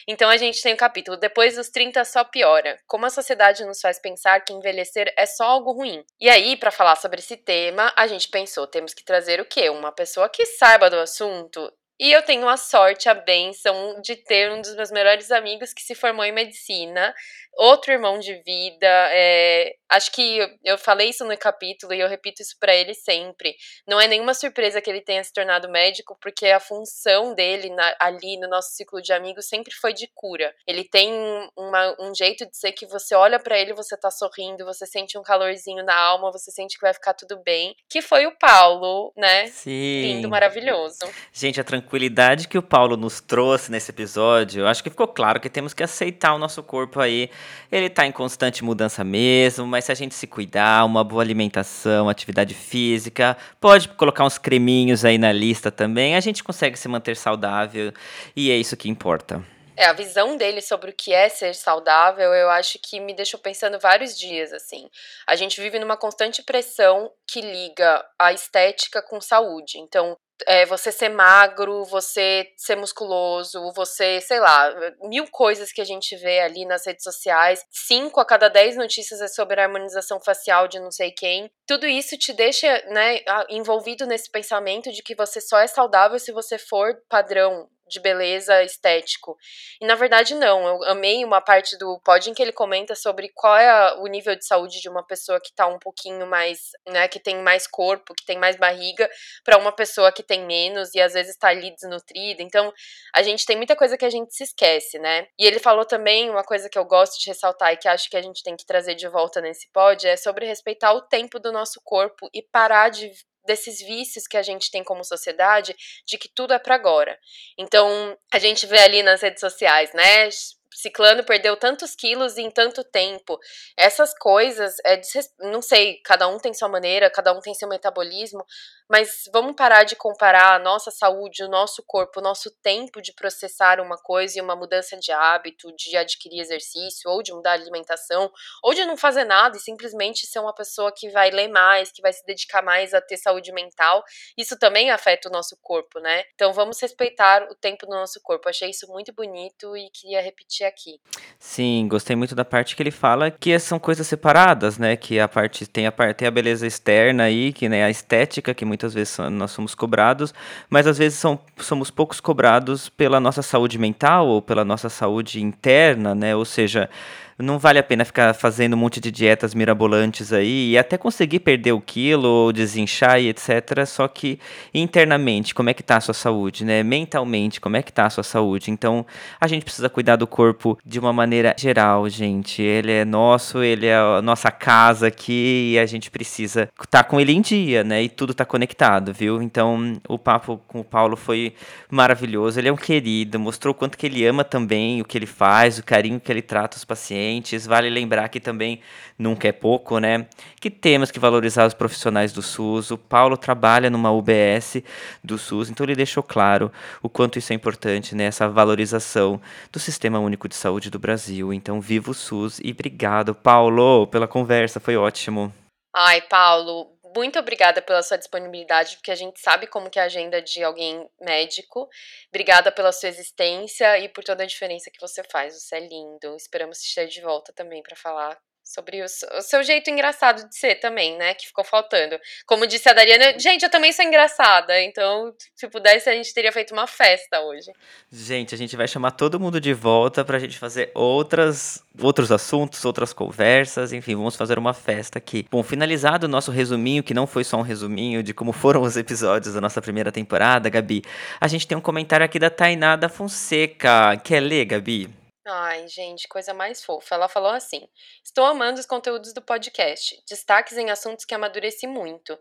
Então a gente tem o capítulo Depois dos 30 só piora. Como a sociedade nos faz pensar que envelhecer é só algo ruim. E aí, para falar sobre esse tema, a gente pensou, temos que trazer o quê? Uma pessoa que saiba do assunto e eu tenho a sorte, a bênção de ter um dos meus melhores amigos que se formou em medicina, outro irmão de vida. é, acho que eu- falei isso no capítulo e eu repito isso pra ele sempre. Não é nenhuma surpresa que ele tenha se tornado médico, porque a função dele na- ali no nosso ciclo de amigos sempre foi de cura. Ele tem uma- um jeito de ser que você olha pra ele, você tá sorrindo, você sente um calorzinho na alma, você sente que vai ficar tudo bem. Que foi o Paulo, né? Sim. Lindo, maravilhoso. Gente, a tranquilidade que o Paulo nos trouxe nesse episódio, acho que ficou claro que temos que aceitar o nosso corpo aí. Ele tá em constante mudança mesmo, mas se a gente se cuidar, uma boa alimentação, atividade física, pode colocar uns creminhos aí na lista também, a gente consegue se manter saudável e é isso que importa. É, a visão dele sobre o que é ser saudável, eu acho que me deixou pensando vários dias, assim. A gente vive numa constante pressão que liga a estética com saúde. Então, é, você ser magro, você ser musculoso, você, sei lá, mil coisas que a gente vê ali nas redes sociais. Cinco a cada dez notícias é sobre a harmonização facial de não sei quem. Tudo isso te deixa, né, envolvido nesse pensamento de que você só é saudável se você for padrão de beleza estético. E na verdade não, eu amei uma parte do pod em que ele comenta sobre qual é o nível de saúde de uma pessoa que tá um pouquinho mais, né, que tem mais corpo, que tem mais barriga, para uma pessoa que tem menos e às vezes tá ali desnutrida. Então, a gente tem muita coisa que a gente se esquece, né? E ele falou também uma coisa que eu gosto de ressaltar e que acho que a gente tem que trazer de volta nesse pod é sobre respeitar o tempo do nosso corpo e parar de desses vícios que a gente tem como sociedade de que tudo é para agora. Então, a gente vê ali nas redes sociais, né? Ciclano perdeu tantos quilos em tanto tempo. Essas coisas, é, não sei, cada um tem sua maneira, cada um tem seu metabolismo, mas vamos parar de comparar a nossa saúde, o nosso corpo, o nosso tempo de processar uma coisa e uma mudança de hábito, de adquirir exercício, ou de mudar a alimentação, ou de não fazer nada e simplesmente ser uma pessoa que vai ler mais, que vai se dedicar mais a ter saúde mental. Isso também afeta o nosso corpo, né? Então vamos respeitar o tempo do nosso corpo. Achei isso muito bonito e queria repetir aqui. Sim, gostei muito da parte que ele fala que são coisas separadas, né? Que a parte tem a parte tem a beleza externa aí, que né, a estética que muitas vezes nós somos cobrados, mas às vezes são, somos poucos cobrados pela nossa saúde mental ou pela nossa saúde interna, né? Ou seja, não vale a pena ficar fazendo um monte de dietas mirabolantes aí e até conseguir perder o quilo ou desinchar e etc. Só que internamente, como é que tá a sua saúde, né? Mentalmente, como é que tá a sua saúde? Então, a gente precisa cuidar do corpo de uma maneira geral, gente. Ele é nosso, ele é a nossa casa aqui e a gente precisa estar tá com ele em dia, né? E tudo tá conectado, viu? Então, o papo com o Paulo foi maravilhoso. Ele é um querido, mostrou o quanto que ele ama também o que ele faz, o carinho que ele trata os pacientes Vale lembrar que também nunca é pouco, né? Que temos que valorizar os profissionais do SUS. O Paulo trabalha numa UBS do SUS, então ele deixou claro o quanto isso é importante, né? Valorização do Sistema Único de Saúde do Brasil. Então, viva o SUS e obrigado, Paulo, pela conversa, foi ótimo. Ai, Paulo, muito obrigada pela sua disponibilidade, porque a gente sabe como que é a agenda de alguém médico. Obrigada pela sua existência e por toda a diferença que você faz. Você é lindo. Esperamos te ter de volta também para falar sobre o, o, seu jeito engraçado de ser também, né? Que ficou faltando. Como disse a Dariana, gente, eu também sou engraçada. Então, se pudesse, a gente teria feito uma festa hoje. Gente, a gente vai chamar todo mundo de volta pra gente fazer outras, outros assuntos, outras conversas. Enfim, vamos fazer uma festa aqui. Bom, finalizado o nosso resuminho, que não foi só um resuminho de como foram os episódios da nossa primeira temporada, Gabi. A gente tem um comentário aqui da Tainá da Fonseca. Quer ler, Gabi? Ai, gente, coisa mais fofa. Ela falou assim: Estou amando os conteúdos do podcast, destaques em assuntos que amadureci muito.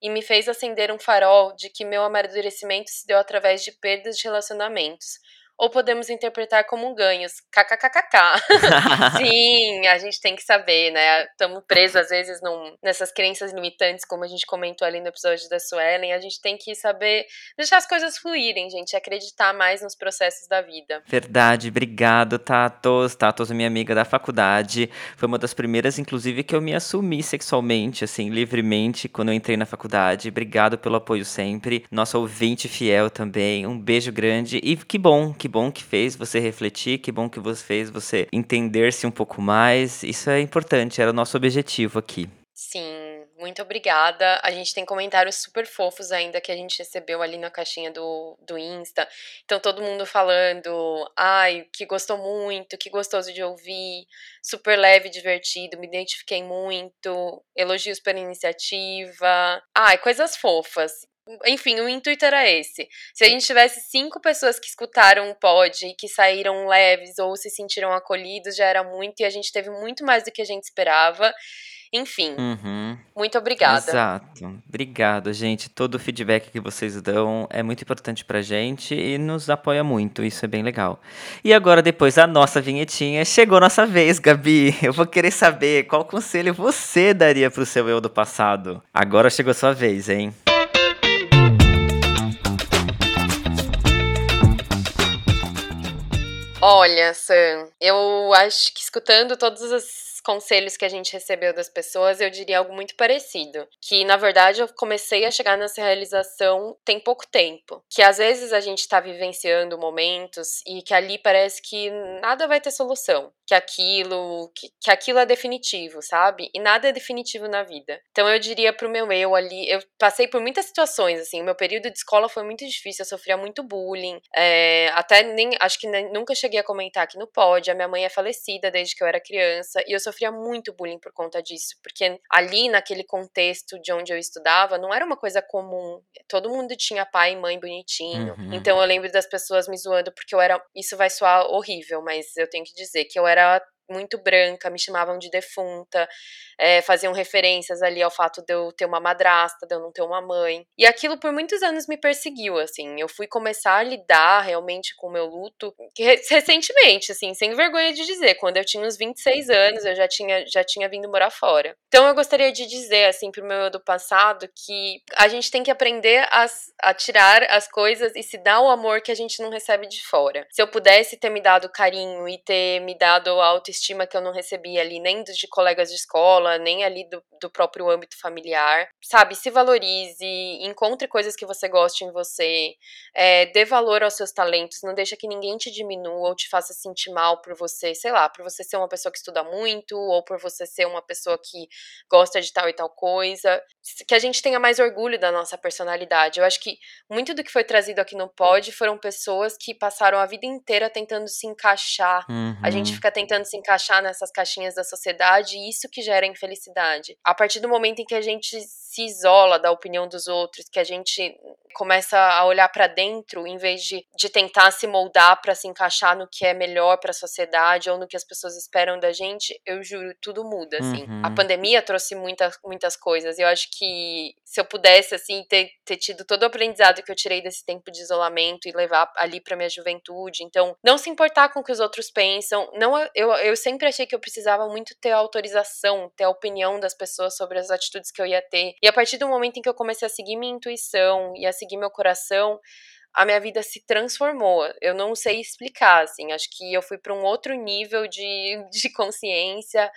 E me fez acender um farol de que meu amadurecimento se deu através de perdas de relacionamentos, ou podemos interpretar como ganhos. KKKKK. Sim, a gente tem que saber, né? Estamos presos, às vezes, num, nessas crenças limitantes, como a gente comentou ali no episódio da Suelen. A gente tem que saber deixar as coisas fluírem, gente. Acreditar mais nos processos da vida. Verdade. Obrigado, Tatos. Tatos minha amiga da faculdade. Foi uma das primeiras, inclusive, que eu me assumi sexualmente, assim, livremente, quando eu entrei na faculdade. Obrigado pelo apoio sempre. Nossa ouvinte fiel também. Um beijo grande. E que bom, que que bom que fez você refletir, que bom que você fez você entender-se um pouco mais. Isso é importante, era o nosso objetivo aqui. Sim, muito obrigada. A gente tem comentários super fofos ainda que a gente recebeu ali na caixinha do, do Insta. Então, todo mundo falando, ai, que gostou muito, que gostoso de ouvir, super leve, divertido, me identifiquei muito, elogios pela iniciativa. Ai, coisas fofas enfim, o intuito era esse. Se a gente tivesse cinco pessoas que escutaram o pod e que saíram leves ou se sentiram acolhidos, já era muito, e a gente teve muito mais do que a gente esperava. Enfim, Uhum. muito obrigada. Exato. Obrigado, gente. Todo o feedback que vocês dão é muito importante pra gente e nos apoia muito. Isso é bem legal. E agora, depois da nossa vinhetinha, chegou nossa vez, Gabi. Eu vou querer saber qual conselho você daria pro seu eu do passado. Agora chegou sua vez, hein? Olha, Sam, eu acho que escutando todos os conselhos que a gente recebeu das pessoas, eu diria algo muito parecido. Que, na verdade, eu comecei a chegar nessa realização tem pouco tempo. Que às vezes a gente tá vivenciando momentos e que ali parece que nada vai ter solução. Que aquilo, que, que aquilo é definitivo, sabe? E nada é definitivo na vida. Então eu diria pro meu eu ali, eu passei por muitas situações, assim, o meu período de escola foi muito difícil, eu sofria muito bullying. é, até nem, acho que nem- nunca cheguei a comentar aqui no pod, a minha mãe é falecida desde que eu era criança, e eu sofria muito bullying por conta disso, porque ali naquele contexto de onde eu estudava, não era uma coisa comum. Todo mundo tinha pai e mãe bonitinho. Uhum. Então eu lembro das pessoas me zoando porque eu era, isso vai soar horrível, mas eu tenho que dizer que eu era muito branca, me chamavam de defunta, é, faziam referências ali ao fato de eu ter uma madrasta, de eu não ter uma mãe. E aquilo por muitos anos me perseguiu, assim. Eu fui começar a lidar realmente com o meu luto recentemente, assim, sem vergonha de dizer. Quando eu tinha uns 26 anos, eu já tinha, já tinha vindo morar fora. Então eu gostaria de dizer, assim, pro meu eu do passado, que a gente tem que aprender a, a tirar as coisas e se dar o amor que a gente não recebe de fora. Se eu pudesse ter me dado carinho e ter me dado a autoestima que eu não recebi ali, nem de colegas de escola, nem ali do, do próprio âmbito familiar, sabe? Se valorize, encontre coisas que você goste em você, é, dê valor aos seus talentos, não deixa que ninguém te diminua ou te faça sentir mal por você, sei lá, por você ser uma pessoa que estuda muito, ou por você ser uma pessoa que gosta de tal e tal coisa. Que a gente tenha mais orgulho da nossa personalidade. Eu acho que muito do que foi trazido aqui no pod foram pessoas que passaram a vida inteira tentando se encaixar. A gente Uhum. fica tentando se encaixar nessas caixinhas da sociedade e isso que gera infelicidade. A partir do momento em que a gente se isola da opinião dos outros, que a gente começa a olhar pra dentro em vez de, de tentar se moldar pra se encaixar no que é melhor pra sociedade ou no que as pessoas esperam da gente, eu juro, tudo muda, assim. Uhum. A pandemia trouxe muitas, muitas coisas e eu acho que se eu pudesse, assim, ter, ter tido todo o aprendizado que eu tirei desse tempo de isolamento e levar ali pra minha juventude, então, não se importar com o que os outros pensam, não, eu, eu sempre achei que eu precisava muito ter a autorização, ter a opinião das pessoas sobre as atitudes que eu ia ter, e a partir do momento em que eu comecei a seguir minha intuição e a seguir meu coração, a minha vida se transformou. Eu não sei explicar, assim. Acho que eu fui para um outro nível de, de consciência,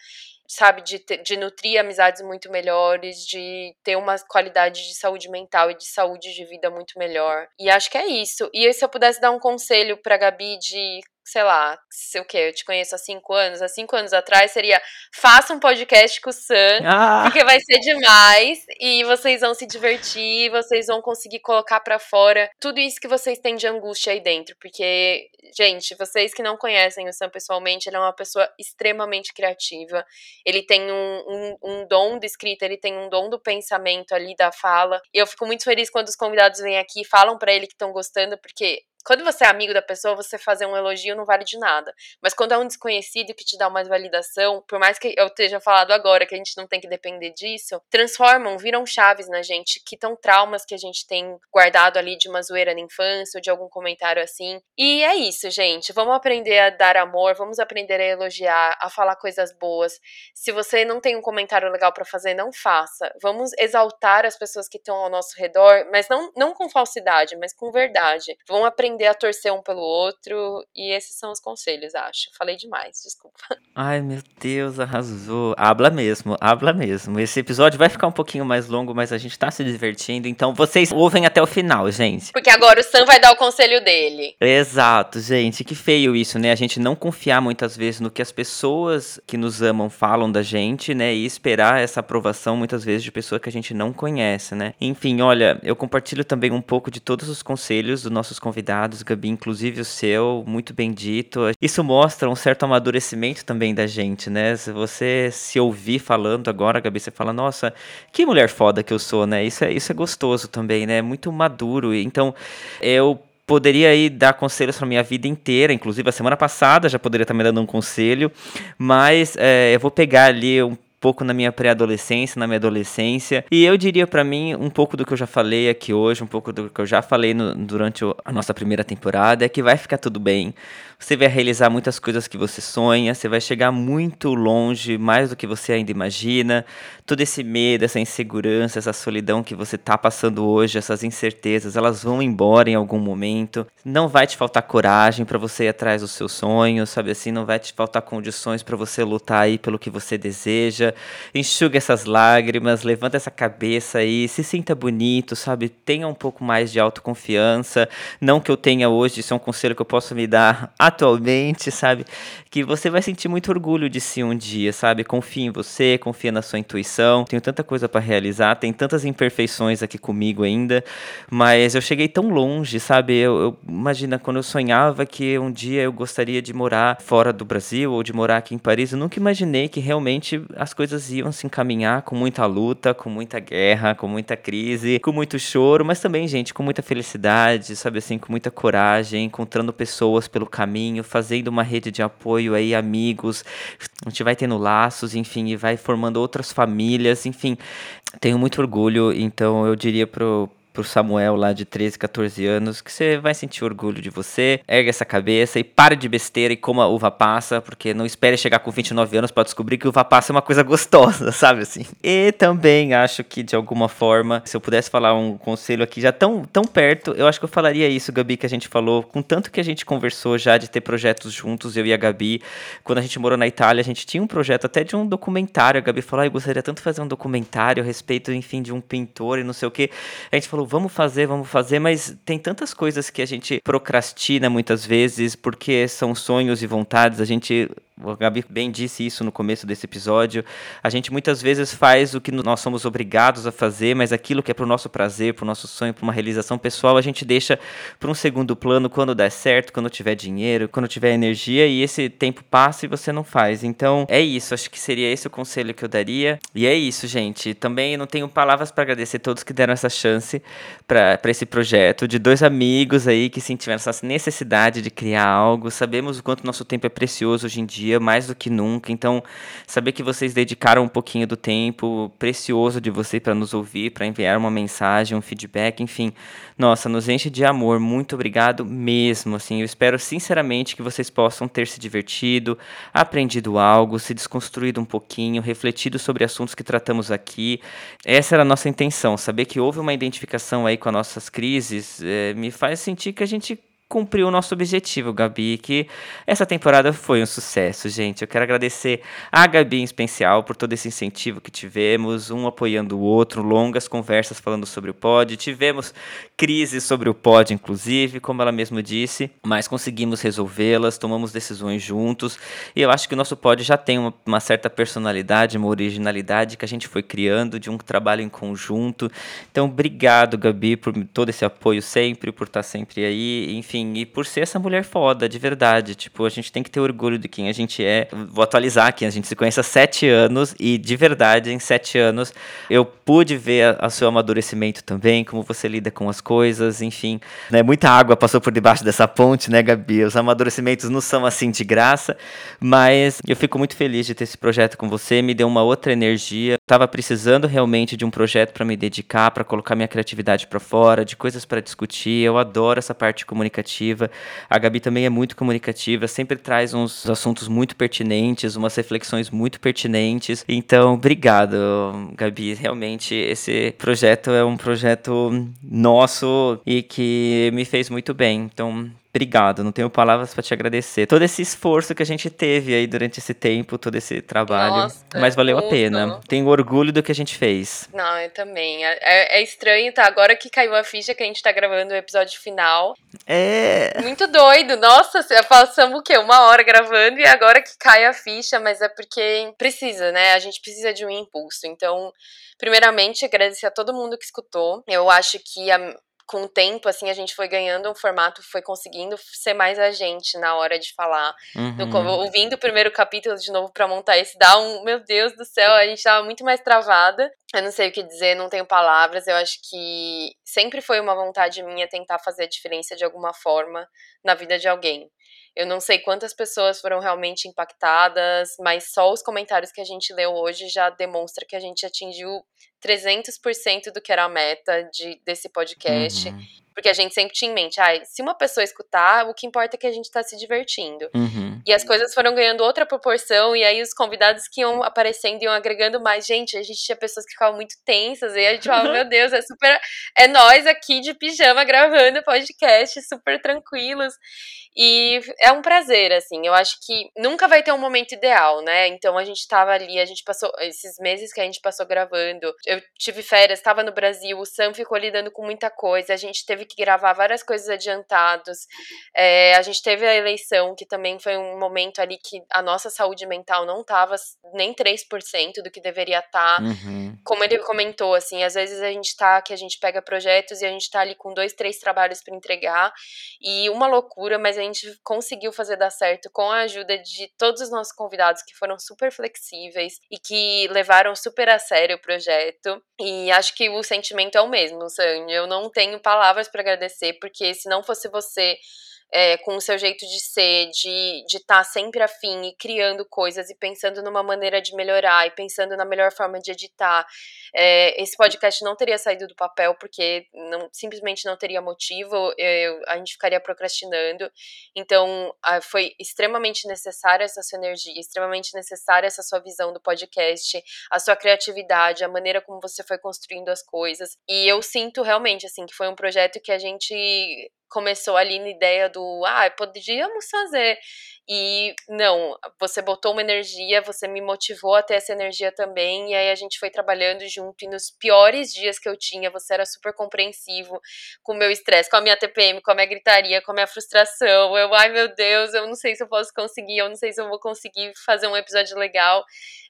sabe? De, de nutrir amizades muito melhores, de ter uma qualidade de saúde mental e de saúde de vida muito melhor. E acho que é isso. E se eu pudesse dar um conselho pra Gabi de. Sei lá, sei o que, eu te conheço há cinco anos. Há cinco anos atrás seria faça um podcast com o Sam, Ah! porque vai ser demais e vocês vão se divertir, vocês vão conseguir colocar pra fora tudo isso que vocês têm de angústia aí dentro, porque, gente, vocês que não conhecem o Sam pessoalmente, ele é uma pessoa extremamente criativa, ele tem um, um, um dom de escrita, ele tem um dom do pensamento ali, da fala, e eu fico muito feliz quando os convidados vêm aqui e falam pra ele que estão gostando, porque quando você é amigo da pessoa, você fazer um elogio não vale de nada. Mas quando é um desconhecido que te dá uma validação, por mais que eu esteja falado agora que a gente não tem que depender disso, transformam, viram chaves na gente, quitam traumas que a gente tem guardado ali de uma zoeira na infância ou de algum comentário assim. E é isso, gente. Vamos aprender a dar amor, vamos aprender a elogiar, a falar coisas boas. Se você não tem um comentário legal pra fazer, não faça. Vamos exaltar as pessoas que estão ao nosso redor, mas não, não com falsidade, mas com verdade. Vamos aprender a torcer um pelo outro. E esses são os conselhos, acho. Falei demais, desculpa. Ai, meu Deus, arrasou. Habla mesmo, habla mesmo. Esse episódio vai ficar um pouquinho mais longo, mas a gente tá se divertindo, então vocês ouvem até o final, gente. Porque agora o Sam vai dar o conselho dele. Exato, gente. Que feio isso, né? A gente não confiar muitas vezes no que as pessoas que nos amam falam da gente, né? E esperar essa aprovação muitas vezes de pessoa que a gente não conhece, né? Enfim, olha, eu compartilho também um pouco de todos os conselhos dos nossos convidados, Gabi, inclusive o seu, muito bem dito. Isso mostra um certo amadurecimento também da gente, né? Se você se ouvir falando agora, Gabi, você fala, nossa, que mulher foda que eu sou, né? Isso é, isso é gostoso também, né? Muito maduro. Então, eu poderia aí dar conselhos para minha vida inteira, inclusive a semana passada já poderia estar me dando um conselho, mas é, eu vou pegar ali um pouco na minha pré-adolescência, na minha adolescência. E eu diria para mim um pouco do que eu já falei aqui hoje, um pouco do que eu já falei no, durante a nossa primeira temporada, é que vai ficar tudo bem. Você vai realizar muitas coisas que você sonha, você vai chegar muito longe, mais do que você ainda imagina. Todo esse medo, essa insegurança, essa solidão que você tá passando hoje, essas incertezas, elas vão embora em algum momento. Não vai te faltar coragem para você ir atrás dos seus sonhos, sabe assim? Não vai te faltar condições para você lutar aí pelo que você deseja. Enxuga essas lágrimas, levanta essa cabeça aí, se sinta bonito, sabe? Tenha um pouco mais de autoconfiança. Não que eu tenha hoje, isso é um conselho que eu posso me dar atualmente, sabe? Que você vai sentir muito orgulho de si um dia, sabe? Confia em você, confia na sua intuição. Tenho tanta coisa para realizar, tem tantas imperfeições aqui comigo ainda, mas eu cheguei tão longe, sabe? Eu, eu imagina quando eu sonhava que um dia eu gostaria de morar fora do Brasil ou de morar aqui em Paris, eu nunca imaginei que realmente as coisas iam se encaminhar com muita luta, com muita guerra, com muita crise, com muito choro, mas também, gente, com muita felicidade, sabe assim, com muita coragem, encontrando pessoas pelo caminho, fazendo uma rede de apoio aí, amigos. A gente vai tendo laços, enfim, e vai formando outras famílias, enfim. Tenho muito orgulho, então eu diria pro pro Samuel lá de 13, 14 anos, que você vai sentir orgulho de você, ergue essa cabeça e pare de besteira e coma uva passa, porque não espere chegar com 29 anos para descobrir que uva passa é uma coisa gostosa, sabe assim? E também acho que de alguma forma, se eu pudesse falar um conselho aqui já tão, tão perto, eu acho que eu falaria isso, Gabi, que a gente falou, com tanto que a gente conversou já de ter projetos juntos, eu e a Gabi, quando a gente morou na Itália, a gente tinha um projeto até de um documentário, a Gabi falou, ah, eu gostaria tanto de fazer um documentário a respeito, enfim, de um pintor e não sei o que. A gente falou, vamos fazer, vamos fazer, mas tem tantas coisas que a gente procrastina muitas vezes porque são sonhos e vontades. A gente o Gabi bem disse isso no começo desse episódio. A gente muitas vezes faz o que nós somos obrigados a fazer, mas aquilo que é para o nosso prazer, para o nosso sonho, para uma realização pessoal, a gente deixa para um segundo plano quando der certo, quando tiver dinheiro, quando tiver energia, e esse tempo passa e você não faz. Então é isso, acho que seria esse o conselho que eu daria. E é isso, gente. Também não tenho palavras para agradecer a todos que deram essa chance para esse projeto, de dois amigos aí que sentiram essa necessidade de criar algo. Sabemos o quanto nosso tempo é precioso hoje em dia mais do que nunca. Então, saber que vocês dedicaram um pouquinho do tempo precioso de você para nos ouvir, para enviar uma mensagem, um feedback, enfim, nossa, nos enche de amor. Muito obrigado mesmo. Assim, eu espero sinceramente que vocês possam ter se divertido, aprendido algo, se desconstruído um pouquinho, refletido sobre assuntos que tratamos aqui. Essa era a nossa intenção. Saber que houve uma identificação aí com as nossas crises é, me faz sentir que a gente cumpriu o nosso objetivo, Gabi, que essa temporada foi um sucesso, gente. Eu quero agradecer a Gabi em especial por todo esse incentivo que tivemos, um apoiando o outro, longas conversas falando sobre o pod. Tivemos crises sobre o pod, inclusive, como ela mesma disse, mas conseguimos resolvê-las, tomamos decisões juntos. E eu acho que o nosso pod já tem uma, uma certa personalidade, uma originalidade que a gente foi criando de um trabalho em conjunto. Então, obrigado, Gabi, por todo esse apoio sempre, por estar sempre aí. Enfim, e por ser essa mulher foda, de verdade. Tipo, a gente tem que ter orgulho de quem a gente é. Vou atualizar aqui, a gente se conhece há sete anos e, de verdade, em sete anos, eu pude ver o seu amadurecimento também, como você lida com as coisas, enfim. Né? Muita água passou por debaixo dessa ponte, né, Gabi? Os amadurecimentos não são assim de graça, mas eu fico muito feliz de ter esse projeto com você, me deu uma outra energia. Tava precisando realmente de um projeto para me dedicar, para colocar minha criatividade para fora, de coisas para discutir. Eu adoro essa parte comunicativa comunicativa. A Gabi também é muito comunicativa, sempre traz uns assuntos muito pertinentes, umas reflexões muito pertinentes. Então, obrigado, Gabi. Realmente, esse projeto é um projeto nosso e que me fez muito bem. Então, Obrigado, não tenho palavras para te agradecer. Todo esse esforço que a gente teve aí durante esse tempo, todo esse trabalho. Nossa, mas valeu a pena. Tenho orgulho do que a gente fez. Não, eu também. É, é, é, estranho, tá? Agora que caiu a ficha que a gente tá gravando o episódio final. É. Muito doido. Nossa, passamos o quê? Uma hora gravando e agora que cai a ficha, mas é porque precisa, né? A gente precisa de um impulso. Então, primeiramente, agradecer a todo mundo que escutou. Eu acho que a com o tempo, assim, a gente foi ganhando um formato, foi conseguindo ser mais a gente na hora de falar. Uhum. No, ouvindo o primeiro capítulo de novo para montar esse, dá um, meu Deus do céu, a gente tava muito mais travada. Eu não sei o que dizer, não tenho palavras. Eu acho que sempre foi uma vontade minha tentar fazer a diferença de alguma forma na vida de alguém. Eu não sei quantas pessoas foram realmente impactadas, mas só os comentários que a gente leu hoje já demonstra que a gente atingiu 300% do que era a meta de, desse podcast. Uhum. Porque a gente sempre tinha em mente, ah, se uma pessoa escutar, o que importa é que a gente tá se divertindo. Uhum. E as coisas foram ganhando outra proporção, e aí os convidados que iam aparecendo iam agregando mais. Gente, a gente tinha pessoas que ficavam muito tensas, e a gente falava, meu Deus, é super. É nós aqui de pijama gravando podcast, super tranquilos. E é um prazer, assim. Eu acho que nunca vai ter um momento ideal, né? Então a gente tava ali, a gente passou. Esses meses que a gente passou gravando, eu tive férias, estava no Brasil, o Sam ficou lidando com muita coisa, a gente teve que gravar várias coisas adiantados. É, a gente teve a eleição, que também foi um momento ali que a nossa saúde mental não tava nem 3% do que deveria estar. Tá. Uhum. Como ele comentou, assim, às vezes a gente tá, que a gente pega projetos e a gente tá ali com dois, três trabalhos para entregar, e uma loucura, mas a gente conseguiu fazer dar certo com a ajuda de todos os nossos convidados que foram super flexíveis e que levaram super a sério o projeto. E acho que o sentimento é o mesmo, Sandy. Eu não tenho palavras para agradecer, porque se não fosse você é, com o seu jeito de ser, de estar tá sempre afim e criando coisas e pensando numa maneira de melhorar e pensando na melhor forma de editar. É, esse podcast não teria saído do papel porque não, simplesmente não teria motivo, eu, a gente ficaria procrastinando. Então, foi extremamente necessária essa sua energia, extremamente necessária essa sua visão do podcast, a sua criatividade, a maneira como você foi construindo as coisas. E eu sinto realmente, assim, que foi um projeto que a gente começou ali na ideia do, ah, podíamos fazer. E não, você botou uma energia, você me motivou a ter essa energia também, e aí a gente foi trabalhando junto. E nos piores dias que eu tinha, você era super compreensivo com o meu estresse, com a minha TPM, com a minha gritaria, com a minha frustração. Eu, ai meu Deus, eu não sei se eu posso conseguir, eu não sei se eu vou conseguir fazer um episódio legal.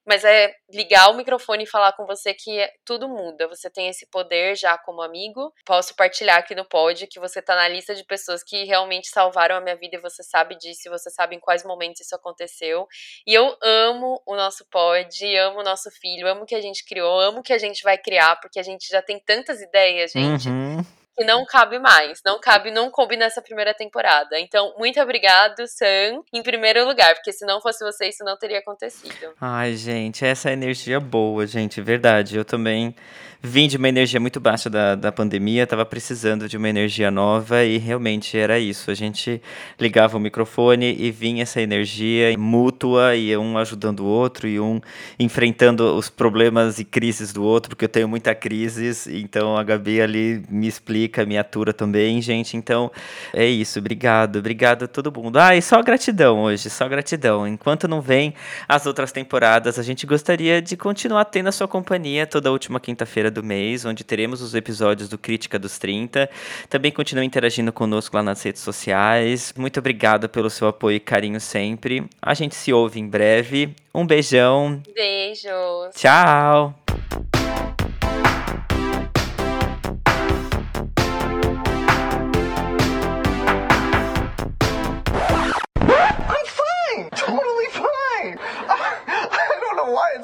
Mas é ligar o microfone e falar com você que é, tudo muda. Você tem esse poder já como amigo. Posso partilhar aqui no pod que você tá na lista de pessoas que realmente salvaram a minha vida e você sabe disso, e você sabe em quais momentos isso aconteceu. E eu amo o nosso pod, amo o nosso filho, amo o que a gente criou, amo o que a gente vai criar, porque a gente já tem tantas ideias, gente. Uhum que não cabe mais. Não cabe, não coube nessa primeira temporada. Então, muito obrigado, Sam, em primeiro lugar, porque se não fosse você, isso não teria acontecido. Ai, gente, essa é energia boa, gente, verdade. Eu também vim de uma energia muito baixa da, da pandemia, estava precisando de uma energia nova e realmente era isso. A gente ligava o microfone e vinha essa energia mútua e um ajudando o outro e um enfrentando os problemas e crises do outro, porque eu tenho muita crises, então a Gabi ali me explica, me atura também, gente. Então é isso, obrigado, obrigado a todo mundo. Ah, e só gratidão hoje, só gratidão. Enquanto não vem as outras temporadas, a gente gostaria de continuar tendo a sua companhia toda última quinta-feira do mês, onde teremos os episódios do Crítica dos 30. Também continue interagindo conosco lá nas redes sociais. Muito obrigado pelo seu apoio e carinho sempre. A gente se ouve em breve. Um beijão. Beijos. Tchau.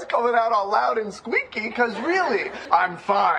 Coming out all loud and squeaky, because really, I'm fine.